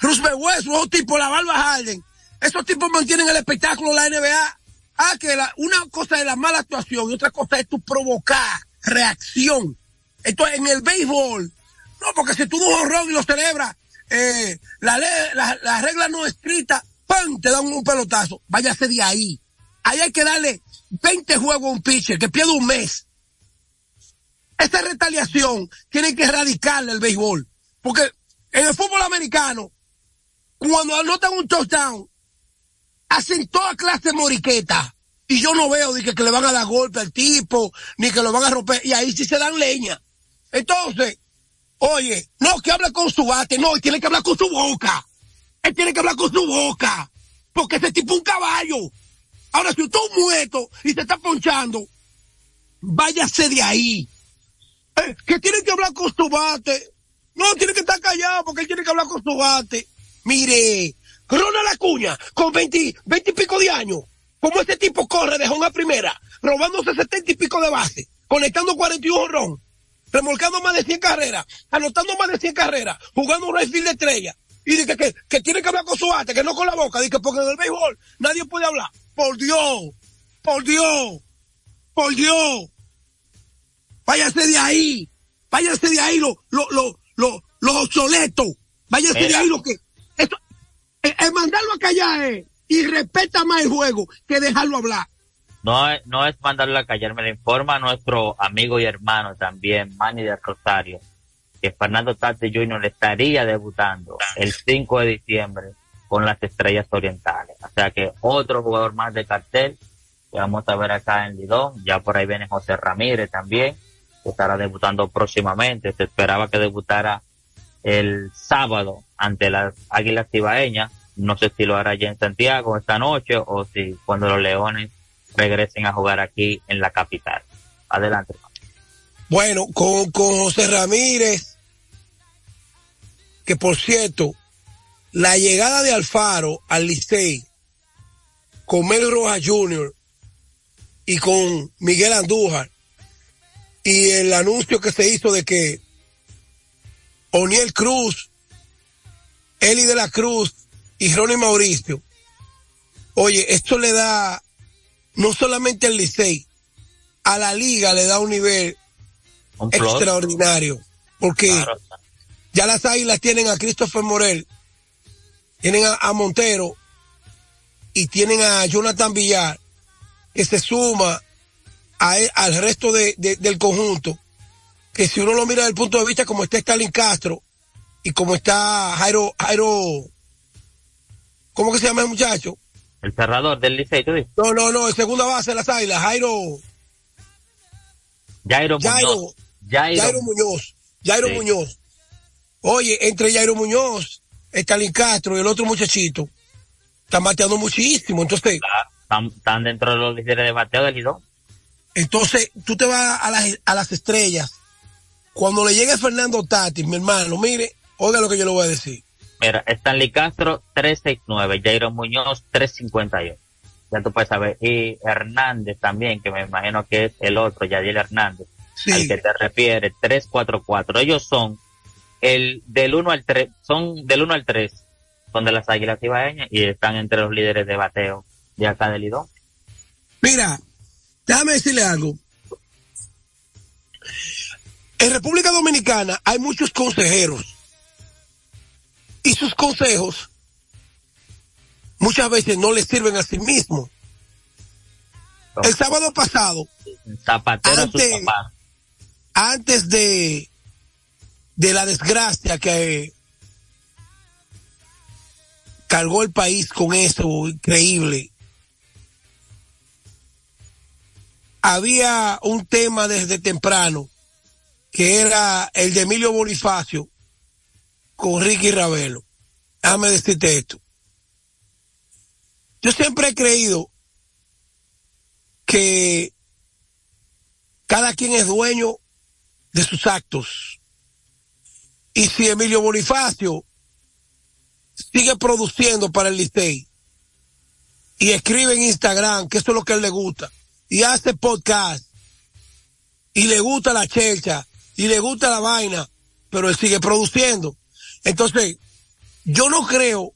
Speaker 14: Roosevelt Westbrook, esos tipos, la Barba Harden, esos tipos mantienen el espectáculo de la NBA. Ah, que la, una cosa es la mala actuación y otra cosa es tu provocar reacción. Entonces, en el béisbol, no, porque si tú un horror y lo celebras, eh, la, la, la regla no escrita, ¡pam! te dan un pelotazo. Váyase de ahí. ahí hay que darle 20 juegos a un pitcher que pierde un mes. Esta retaliación tiene que erradicarle el béisbol. Porque en el fútbol americano, cuando anotan un touchdown, hacen toda clase de moriqueta. Y yo no veo ni que, le van a dar golpe al tipo, ni que lo van a romper. Y ahí sí se dan leña. Entonces, oye, no, que hable con su bate, no, él tiene que hablar con su boca. Él tiene que hablar con su boca. Porque ese tipo es un caballo. Ahora, si usted es muerto y se está ponchando, váyase de ahí. Eh, que tiene que hablar con su bate. No, tiene que estar callado porque él tiene que hablar con su bate. Mire, la cuña con 20, 20 y pico de años. Como este tipo corre de una primera, robándose 70 y pico de base, conectando 41 ron, remolcando más de 100 carreras, anotando más de 100 carreras, jugando un rayfield de estrella. Y dice que, que, tiene que hablar con su bate, que no con la boca. Dice porque en el béisbol nadie puede hablar. Por Dios, por Dios, por Dios. Váyase de ahí, váyase de ahí los lo, lo, lo, lo obsoletos. Váyase de ahí lo que... El, el mandarlo a callar es y respeta más el juego que dejarlo hablar.
Speaker 13: No es, no es mandarlo a callar, me lo informa nuestro amigo y hermano también, Manny de Rosario, que Fernando Tati Jr. estaría debutando el 5 de diciembre con las Estrellas Orientales. O sea que otro jugador más de cartel que vamos a ver acá en Lidón. Ya por ahí viene José Ramírez también, que estará debutando próximamente. Se esperaba que debutara el sábado ante las Águilas Cibaeñas no sé si lo hará ya en Santiago esta noche o si cuando los Leones regresen a jugar aquí en la capital. Adelante.
Speaker 14: Bueno, con, con José Ramírez, que por cierto, la llegada de Alfaro al Licey con Mel Rojas Jr. y con Miguel Andújar y el anuncio que se hizo de que Oniel Cruz, Eli de la Cruz y Ronnie Mauricio, oye, esto le da no solamente al Licey, a la liga le da un nivel extraordinario, porque ya las águilas tienen a Christopher Morel, tienen a, Montero y tienen a Jonathan Villar, que se suma a, e, al resto de, del conjunto, que si uno lo mira desde el punto de vista como está Stalin Castro y como está Jairo, Jairo ¿Cómo que se llama el muchacho?
Speaker 13: El cerrador del Licey, ¿tú dices?
Speaker 14: No, no, no, el segunda base de las Águilas, Jairo.
Speaker 13: Jairo,
Speaker 14: Jairo
Speaker 13: Muñoz.
Speaker 14: Jairo, Jairo Muñoz. Jairo Muñoz. Oye, entre Jairo Muñoz, Stalin Castro y el otro muchachito, están bateando muchísimo. Entonces.
Speaker 13: Están, dentro de los líderes de bateo del Lidón.
Speaker 14: Entonces, tú te vas a las, a las estrellas. Cuando le llegue Fernando Tati, mi hermano, mire, oiga lo que yo le voy a decir.
Speaker 13: Mira, Stanley Castro 369, Jairo Muñoz 358. Ya tú puedes saber. Y Hernández también, que me imagino que es el otro, Yadiel Hernández, al que te refiere, 344. Ellos son el del 1 al 3, son del 1 al 3, son de las Águilas Ibaeñas y están entre los líderes de bateo de acá del Lidón.
Speaker 14: Mira, déjame decirle algo. En República Dominicana hay muchos consejeros y sus consejos muchas veces no les sirven a sí mismos. El sábado pasado, antes, antes de, de la desgracia que cargó el país con eso increíble, había un tema desde temprano que era el de Emilio Bonifacio con Ricky Ravelo. Déjame decirte esto. Yo siempre he creído que cada quien es dueño de sus actos. Y si Emilio Bonifacio sigue produciendo para el Licey y escribe en Instagram, que eso es lo que a él le gusta, y hace podcast, y le gusta la chelcha, y le gusta la vaina, pero él sigue produciendo. Entonces, yo no creo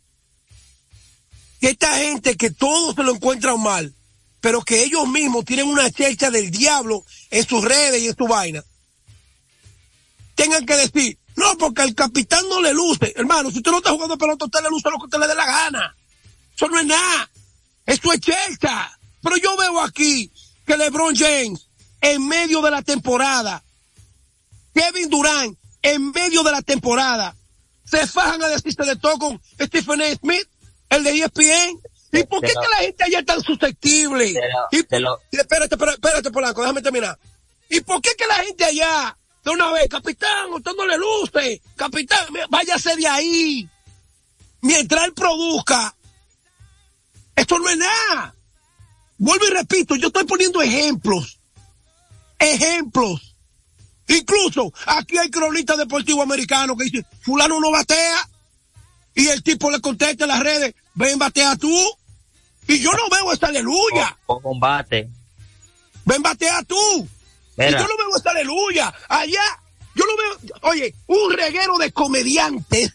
Speaker 14: que esta gente que todos se lo encuentran mal, pero que ellos mismos tienen una checha del diablo en sus redes y en su vaina, tengan que decir, no, porque al capitán no le luce. Hermano, si usted no está jugando pelota, usted le luce lo que usted le dé la gana. Eso no es nada. Eso es checha. Pero yo veo aquí que LeBron James, en medio de la temporada, Kevin Durant, en medio de la temporada, se fajan a decirse de todo con Stephen A. Smith, el de ESPN. ¿Y por qué que la gente allá es tan susceptible? Y- espérate, espérate, espérate, Polanco, déjame terminar. ¿Y por qué que la gente allá, de una vez, capitán, usted no le luce, capitán, váyase de ahí. Mientras él produzca, esto no es nada. Vuelvo y repito, yo estoy poniendo ejemplos. Ejemplos. Incluso aquí hay cronistas deportivos americanos que dicen, fulano no batea. Y el tipo le contesta en las redes, ven batea tú. Y yo no veo esta aleluya.
Speaker 13: Con combate.
Speaker 14: Ven batea tú.
Speaker 13: Mira.
Speaker 14: Y yo no veo esta aleluya. Allá, yo lo veo, oye, un reguero de comediantes,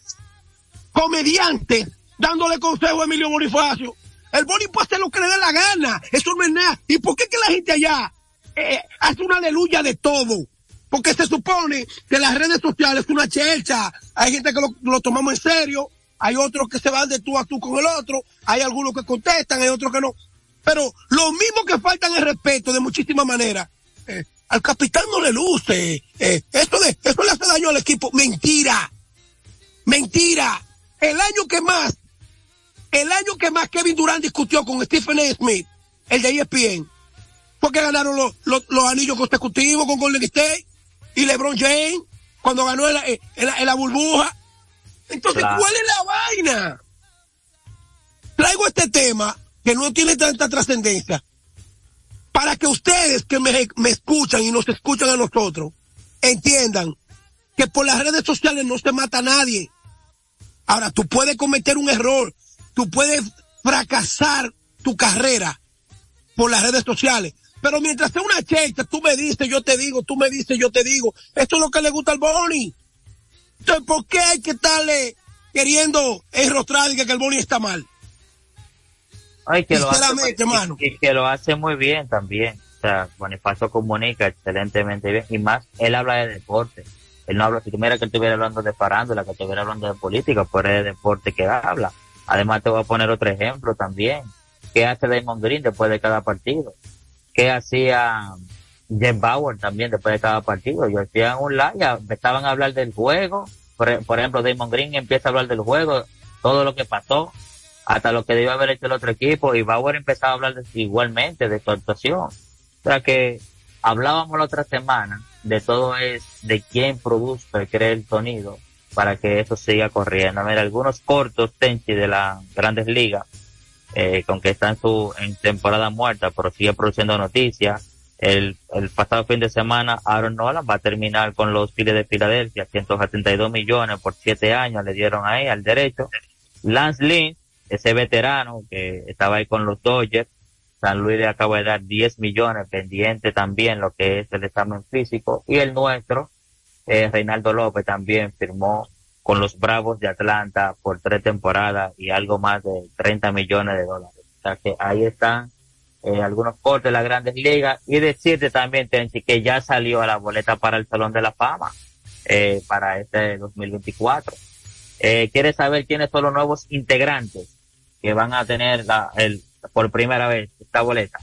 Speaker 14: comediantes, dándole consejo a Emilio Bonifacio. El Boni puede hacer lo que le dé la gana. Eso no es nada. ¿Y por qué que la gente allá eh, hace una aleluya de todo? Porque se supone que las redes sociales es una chelcha. Hay gente que lo, lo tomamos en serio. Hay otros que se van de tú a tú con el otro. Hay algunos que contestan, hay otros que no. Pero lo mismo que faltan el respeto de muchísimas maneras. Eh, al capitán no le luce. Eh, esto, de, esto le hace daño al equipo. Mentira. Mentira. El año que más, el año que más Kevin Durant discutió con Stephen A. Smith, el de ESPN, fue que ganaron los, los, los anillos consecutivos con Golden State y LeBron James cuando ganó en la, en la- en la burbuja. Entonces,
Speaker 13: Claro.
Speaker 14: ¿cuál es la vaina? Traigo este tema que no tiene tanta trascendencia para que ustedes que me, me escuchan y nos escuchan a nosotros entiendan que por las redes sociales no se mata a nadie. Ahora, tú puedes cometer un error, tú puedes fracasar tu carrera por las redes sociales, pero mientras sea una checha, tú me dices, yo te digo, tú me dices, yo te digo, esto es lo que le gusta al Boni. Entonces, ¿por qué hay que estarle queriendo enrostrar y que el Boni está mal?
Speaker 13: Ay, que lo, hace, muy-
Speaker 14: hermano.
Speaker 13: y, y que lo hace muy bien también. O sea, Bonifacio comunica excelentemente bien. Y más, él habla de deporte. Él no habla, si tuviera que estuviera hablando de farándula, que estuviera hablando de política, pero es de deporte que habla. Además, te voy a poner otro ejemplo también. ¿Qué hace Damon Green después de cada partido? ¿Qué hacía Jeff Bauer también después de cada partido? Yo hacía un live, empezaban a hablar del juego. Por, ejemplo, Damon Green empieza a hablar del juego, todo lo que pasó, hasta lo que debió haber hecho el otro equipo, y Bauer empezaba a hablar igualmente de su actuación. O sea que hablábamos la otra semana de todo es de quién produce crea el sonido para que eso siga corriendo. Mira, algunos cortos Tenchi de las grandes ligas, eh, con que está en su en temporada muerta, pero sigue produciendo noticias. El, el pasado fin de semana, Aaron Nolan va a terminar con los Phillies de Filadelfia, 172 millones por siete años le dieron ahí al derecho. Lance Lynn, ese veterano que estaba ahí con los Dodgers, San Luis le acaba de dar 10 millones, pendiente también lo que es el examen físico. Y el nuestro, eh, Reinaldo López también firmó con los Bravos de Atlanta por tres temporadas y algo más de 30 millones de dólares. O sea que ahí están eh, algunos cortes de las grandes ligas y decirte también, Tenchi, que ya salió a la boleta para el Salón de la Fama eh, para este 2024. Eh, ¿Quieres saber quiénes son los nuevos integrantes que van a tener la, el, por primera vez esta boleta?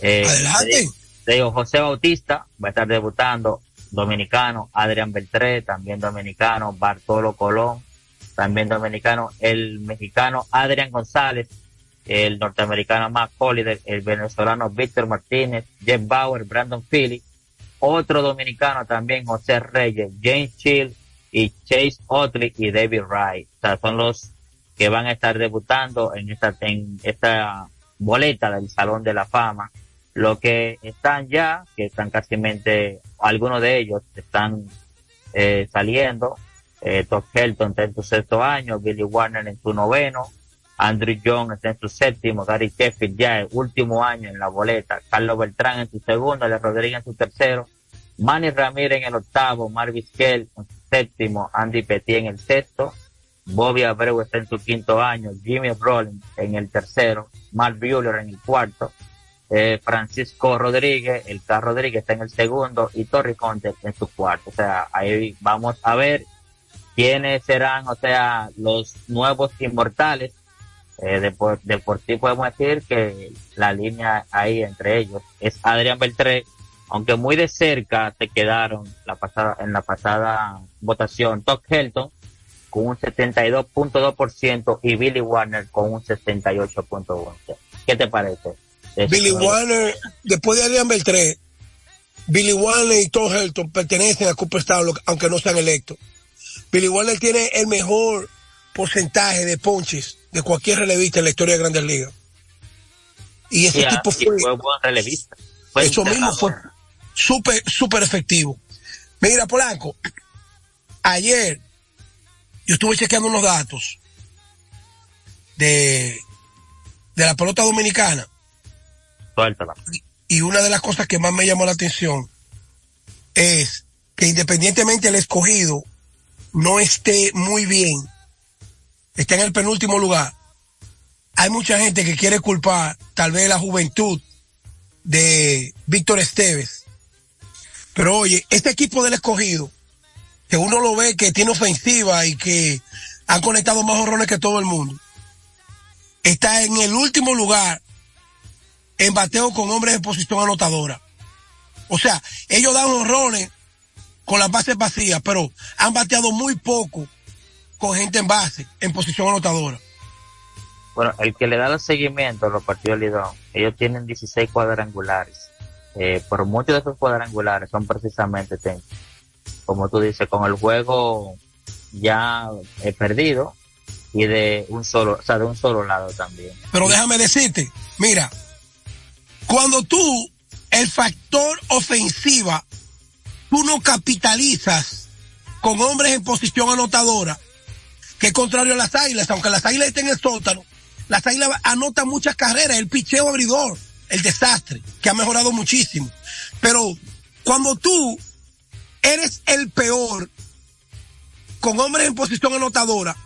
Speaker 13: Eh,
Speaker 14: Adelante.
Speaker 13: te digo- te digo, José Bautista va a estar debutando, dominicano, Adrián Beltré, también dominicano, Bartolo Colón, también dominicano, el mexicano Adrián González, el norteamericano Matt Holliday, el venezolano Víctor Martínez, Jeff Bauer, Brandon Phillips, otro dominicano también, José Reyes, James Chill y Chase Otley y David Wright. O sea, son los que van a estar debutando en esta, en esta boleta del Salón de la Fama. Los que están ya, que están casi algunos de ellos están eh, saliendo. Eh, Todd Helton está en su sexto año, Billy Warner en su noveno, Andrew Jones está en su séptimo, Gary Sheffield ya el último año en la boleta, Carlos Beltrán en su segundo, Ale Rodríguez en su tercero, Manny Ramírez en el octavo, Marvis Kell en su séptimo, Andy Petit en el sexto, Bobby Abreu está en su quinto año, Jimmy Rollins en el tercero, Mark Bueller en el cuarto, eh, Francisco Rodríguez, el K. Rodríguez está en el segundo y Torri Conte en su cuarto. O sea, ahí vamos a ver quiénes serán, o sea, los nuevos inmortales Eh, de, por, de por podemos decir que la línea ahí entre ellos es Adrián Beltré, aunque muy de cerca se quedaron la pasada, en la pasada votación Todd Helton con un 72.2% y Billy Warner con un 78.1%. ¿Qué te parece?
Speaker 14: Billy Warner, después de Adrián Beltré, Billy Warner y Todd Helton pertenecen a Cooper aunque no sean electos. Billy Warner tiene el mejor porcentaje de ponches de cualquier relevista en la historia de Grandes Ligas. Y ese tipo fue,
Speaker 13: buen relevista.
Speaker 14: eso mismo fue súper, súper efectivo. Mira, Polanco, ayer yo estuve chequeando unos datos de, de la pelota dominicana. Y una de las cosas que más me llamó la atención es que independientemente el escogido no esté muy bien, está en el penúltimo lugar, hay mucha gente que quiere culpar tal vez la juventud de Víctor Esteves. Pero oye, este equipo del escogido, que uno lo ve que tiene ofensiva y que han conectado más horrones que todo el mundo, está en el último lugar en bateo con hombres en posición anotadora. O sea, ellos dan horrones con las bases vacías, pero han bateado muy poco con gente en base, en posición anotadora.
Speaker 13: Bueno, el que le da el seguimiento a los partidos de Lidón, ellos tienen 16 cuadrangulares. Eh, por muchos de esos cuadrangulares son precisamente, como tú dices, con el juego ya eh, perdido y de un solo, o sea, de un solo lado también.
Speaker 14: Pero déjame decirte, mira, cuando tú, el factor ofensiva, tú no capitalizas con hombres en posición anotadora, que contrario a las águilas, aunque las águilas estén en el sótano, las águilas anotan muchas carreras, el picheo abridor, el desastre, que ha mejorado muchísimo. Pero cuando tú eres el peor con hombres en posición anotadora,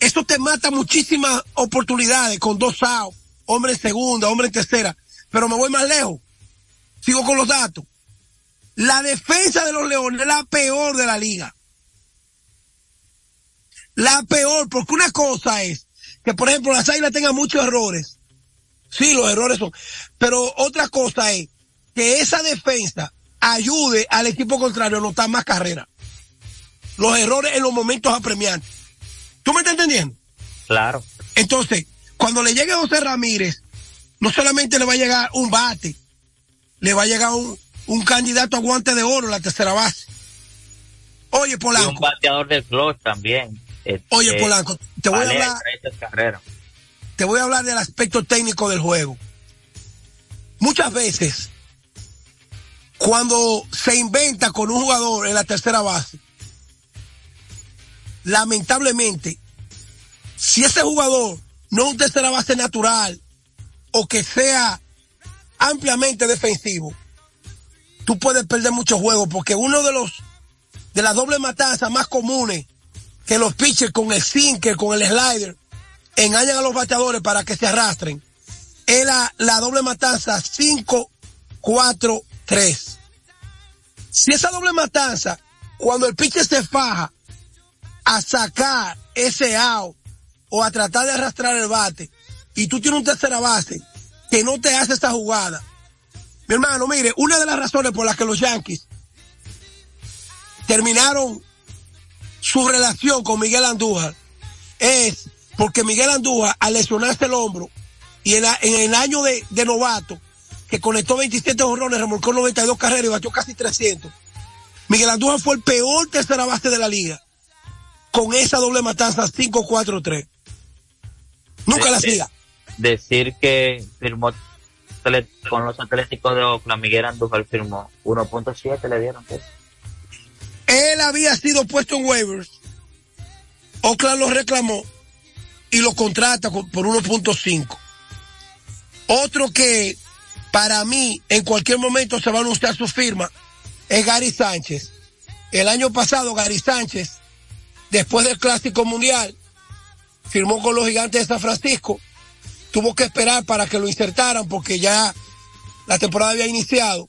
Speaker 14: eso te mata muchísimas oportunidades con dos outs, hombre en segunda, hombre en tercera. Pero me voy más lejos. Sigo con los datos. La defensa de los Leones es la peor de la liga. La peor, porque una cosa es que, por ejemplo, las águilas tengan muchos errores. Sí, los errores son. Pero otra cosa es que esa defensa ayude al equipo contrario a anotar más carreras. Los errores en los momentos apremiantes. ¿Tú me estás entendiendo?
Speaker 13: Claro.
Speaker 14: Entonces, cuando le llegue José Ramírez no solamente le va a llegar un bate, le va a llegar un, un candidato a guante de oro en la tercera base. Oye, Polanco.
Speaker 13: un bateador de clutch también.
Speaker 14: Oye, este, Polanco, te voy a hablar. Te voy a hablar del aspecto técnico del juego. Muchas veces, cuando se inventa con un jugador en la tercera base, lamentablemente, si ese jugador no es un tercera base natural, o que sea ampliamente defensivo, tú puedes perder muchos juegos porque uno de los de las dobles matanzas más comunes que los pitchers con el sinker, con el slider, engañan a los bateadores para que se arrastren, es la, la doble matanza 5-4-3. Si esa doble matanza, cuando el pitcher se faja a sacar ese out o a tratar de arrastrar el bate, y tú tienes un tercera base que no te hace esa jugada. Mi hermano, mire, una de las razones por las que los Yankees terminaron su relación con Miguel Andújar es porque Miguel Andújar, al lesionarse el hombro y en, el año de, novato, que conectó 27 horrones, remolcó 92 carreras y batió casi 300, Miguel Andújar fue el peor tercera base de la liga con esa doble matanza 5-4-3. Nunca la hacía
Speaker 13: decir que firmó con los Atléticos de Oakland, Miguel Andújar firmó 1.7, le dieron
Speaker 14: Él había sido puesto en waivers. Oakland lo reclamó y lo contrata por 1.5. Otro que para mí en cualquier momento se va a anunciar su firma es Gary Sánchez. El año pasado Gary Sánchez, después del Clásico Mundial, firmó con los Gigantes de San Francisco tuvo que esperar para que lo insertaran porque ya la temporada había iniciado.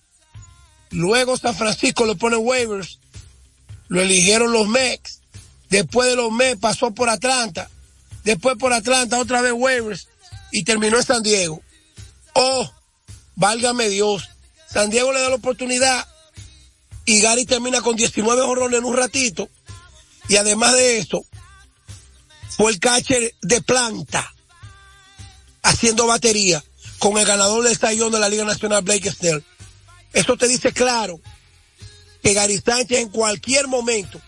Speaker 14: Luego San Francisco le pone waivers, lo eligieron los Mex. Después de los Mex pasó por Atlanta, después por Atlanta, otra vez Waivers y terminó en San Diego. Oh, válgame Dios. San Diego le da la oportunidad y Gary termina con 19 jorrones en un ratito. Y además de eso, fue el catcher de planta haciendo batería con el ganador del estallón de la Liga Nacional, Blake Snell. Eso te dice claro que Gary Sánchez en cualquier momento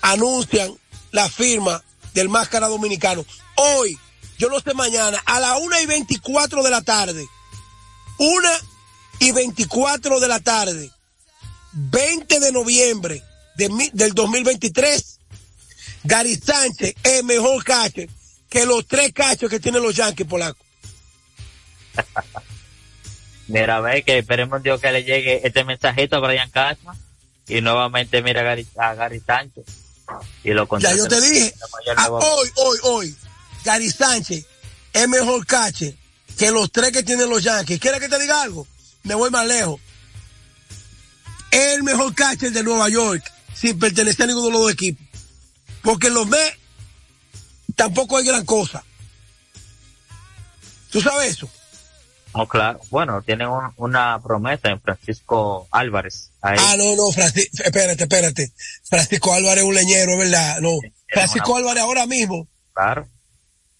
Speaker 14: anuncian la firma del máscara dominicano. Hoy, yo no sé mañana, a la una y 24 de la tarde, una y 24 de la tarde, 20 de noviembre de, del 2023, Gary Sánchez es mejor catcher que los tres cachos que tienen los Yankees polacos.
Speaker 13: Mira, ve que esperemos Dios que le llegue este mensajito a Brian Cashman y nuevamente mira a Gary, a Gary Sánchez. Y lo
Speaker 14: ya yo te dije, hoy, hoy, hoy, Gary Sánchez es mejor catcher que los tres que tienen los Yankees. ¿Quieres que te diga algo? Me voy más lejos. Es el mejor catcher de Nueva York sin pertenecer a ninguno de los dos equipos. Porque los Mets tampoco hay gran cosa. ¿Tú sabes eso?
Speaker 13: No, claro. Bueno, tienen una promesa en Francisco Álvarez.
Speaker 14: Ah, no, no, Francisco, espérate, espérate. Francisco Álvarez es un leñero, ¿verdad? No. Francisco Álvarez ahora mismo.
Speaker 13: Claro.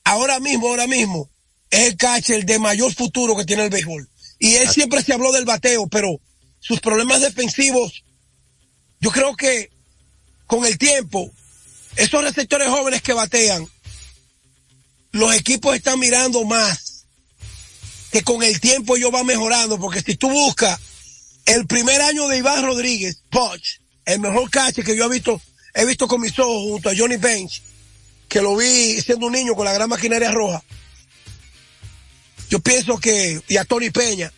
Speaker 14: Ahora mismo, ahora mismo. Es el catcher de mayor futuro que tiene el béisbol. Y él siempre se habló del bateo, pero sus problemas defensivos, yo creo que con el tiempo, esos receptores jóvenes que batean, los equipos están mirando más que con el tiempo ellos van mejorando, porque si tú buscas el primer año de Iván Rodríguez, Poch, el mejor catcher que yo he visto, he visto con mis ojos junto a Johnny Bench, que lo vi siendo un niño con la gran maquinaria roja. Yo pienso que, y a Tony Peña,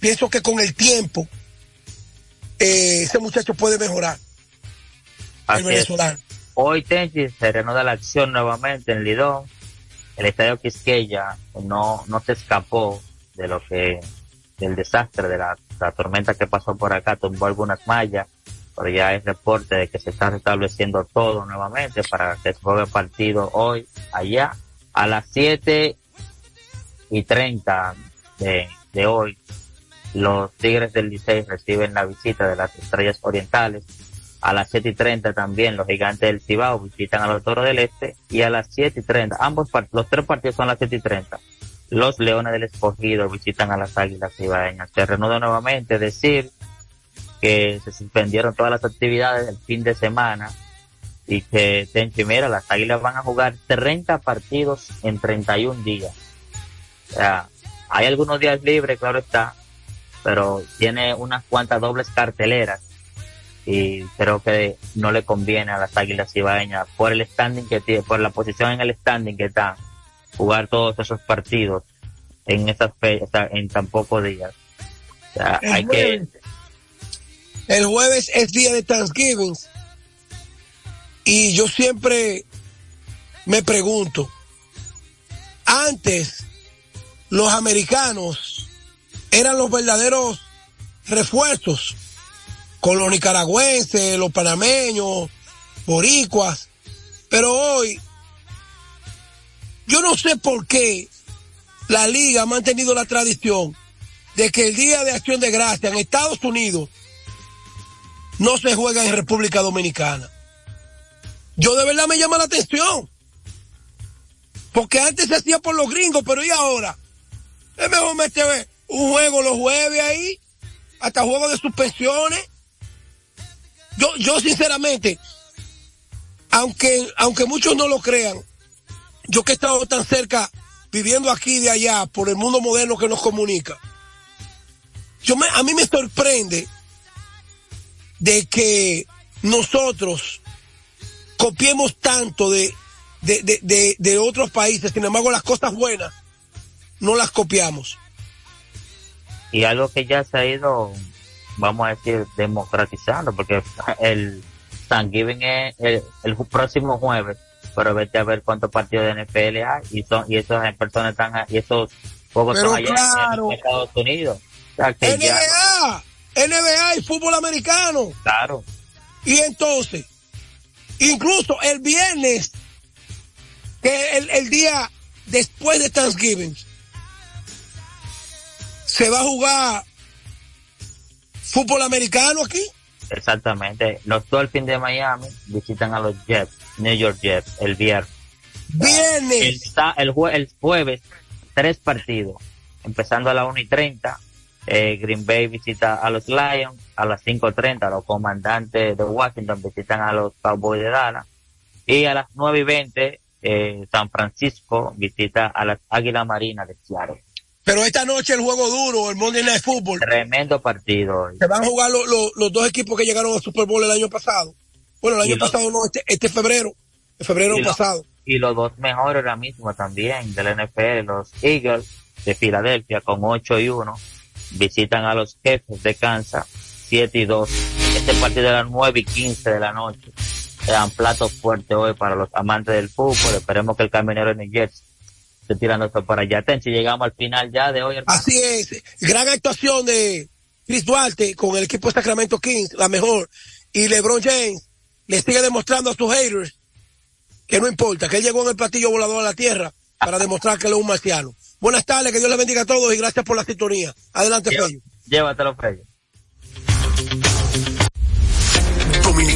Speaker 14: pienso que con el tiempo, eh, ese muchacho puede mejorar. el venezolano.
Speaker 13: Hoy Tenchi se reanuda la acción nuevamente en Lidón. El estadio Quisqueya no, no se escapó de lo que, del desastre de la, tormenta que pasó por acá, tumbó algunas mallas, pero ya hay reporte de que se está restableciendo todo nuevamente para que se juegue partido hoy, allá, a las 7 y 30 de, de hoy. Los Tigres del Licey reciben la visita de las Estrellas Orientales. A las 7 y 30 también los Gigantes del Cibao visitan a los Toros del Este. Y a las 7 y 30, ambos los tres partidos son a las 7 y 30 los Leones del Escogido visitan a las Águilas Ibaeñas. Se reanuda nuevamente decir que se suspendieron todas las actividades del fin de semana y que, Tenchi, mira, las Águilas van a jugar 30 partidos en 31 días. O sea, hay algunos días libres, claro está, pero tiene unas cuantas dobles carteleras y creo que no le conviene a las Águilas Ibaeñas por el standing que tiene, por la posición en el standing que está jugar todos esos partidos en esas en tan pocos días. hay que...
Speaker 14: El jueves es día de Thanksgiving. Y yo siempre me pregunto, antes los americanos eran los verdaderos refuerzos con los nicaragüenses, los panameños, boricuas, pero hoy yo no sé por qué la liga ha mantenido la tradición de que el Día de Acción de Gracia en Estados Unidos no se juega en República Dominicana. Yo de verdad me llama la atención. Porque antes se hacía por los gringos, pero ¿y ahora? Es mejor meter un juego los jueves ahí, hasta juego de suspensiones. Yo, yo sinceramente, aunque, aunque muchos no lo crean, yo que he estado tan cerca, viviendo aquí y de allá, por el mundo moderno que nos comunica, yo me, a mí me sorprende de que nosotros copiemos tanto de, de, de, de, otros países, sin embargo las cosas buenas no las copiamos.
Speaker 13: Y algo que ya se ha ido, vamos a decir, democratizando, porque el Thanksgiving es el próximo jueves pero vete a ver cuántos partidos de NFL hay y son y esas personas están y esos juegos son allá en Estados Unidos.
Speaker 14: NBA, NBA y fútbol americano.
Speaker 13: Claro.
Speaker 14: Y entonces, incluso el viernes, que el, el día después de Thanksgiving se va a jugar fútbol americano aquí.
Speaker 13: Exactamente. Los Dolphins de Miami visitan a los Jets, New York Jets, el viernes.
Speaker 14: Viernes.
Speaker 13: El, el, jue- el jueves, tres partidos. Empezando a las 1 y 30. eh, Green Bay visita a los Lions. A las 5.30 los comandantes de Washington visitan a los Cowboys de Dallas. Y a las 9 y 20 eh, San Francisco visita a las Águilas Marinas de Seattle.
Speaker 14: Pero esta noche el juego duro, el Monday Night Football,
Speaker 13: Tremendo partido.
Speaker 14: se van a jugar lo- lo- los dos equipos que llegaron al Super Bowl el año pasado. Bueno, el
Speaker 13: Y
Speaker 14: año
Speaker 13: los-
Speaker 14: pasado no, este, este febrero, el febrero
Speaker 13: Y los-
Speaker 14: pasado.
Speaker 13: y los dos mejores ahora mismo también del NFL, los Eagles de Filadelfia con 8 y 1, visitan a los jefes de Kansas 7 y 2. Este partido a las 9 y 15 de la noche. Sean platos fuertes hoy para los amantes del fútbol. Esperemos que el camionero de New Jersey esté tirando esto para allá. Tenchi, llegamos al final ya de hoy. hermano.
Speaker 14: Así es, gran actuación de Chris Duarte con el equipo de Sacramento Kings, la mejor. Y LeBron James le sigue demostrando a sus haters que no importa, que él llegó en el platillo volador a la tierra para demostrar que él es un marciano. Buenas tardes, que Dios les bendiga a todos y gracias por la sintonía. Adelante,
Speaker 13: Lleva-
Speaker 14: Fello.
Speaker 13: Llévatelo, Fello.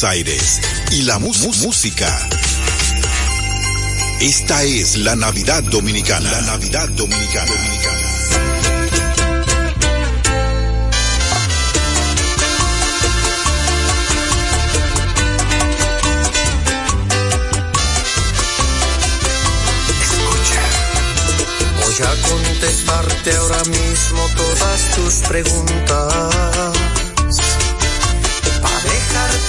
Speaker 15: Aires y la música. Esta es la Navidad Dominicana. La Navidad Dominicana.
Speaker 16: Voy a contestarte ahora mismo todas tus preguntas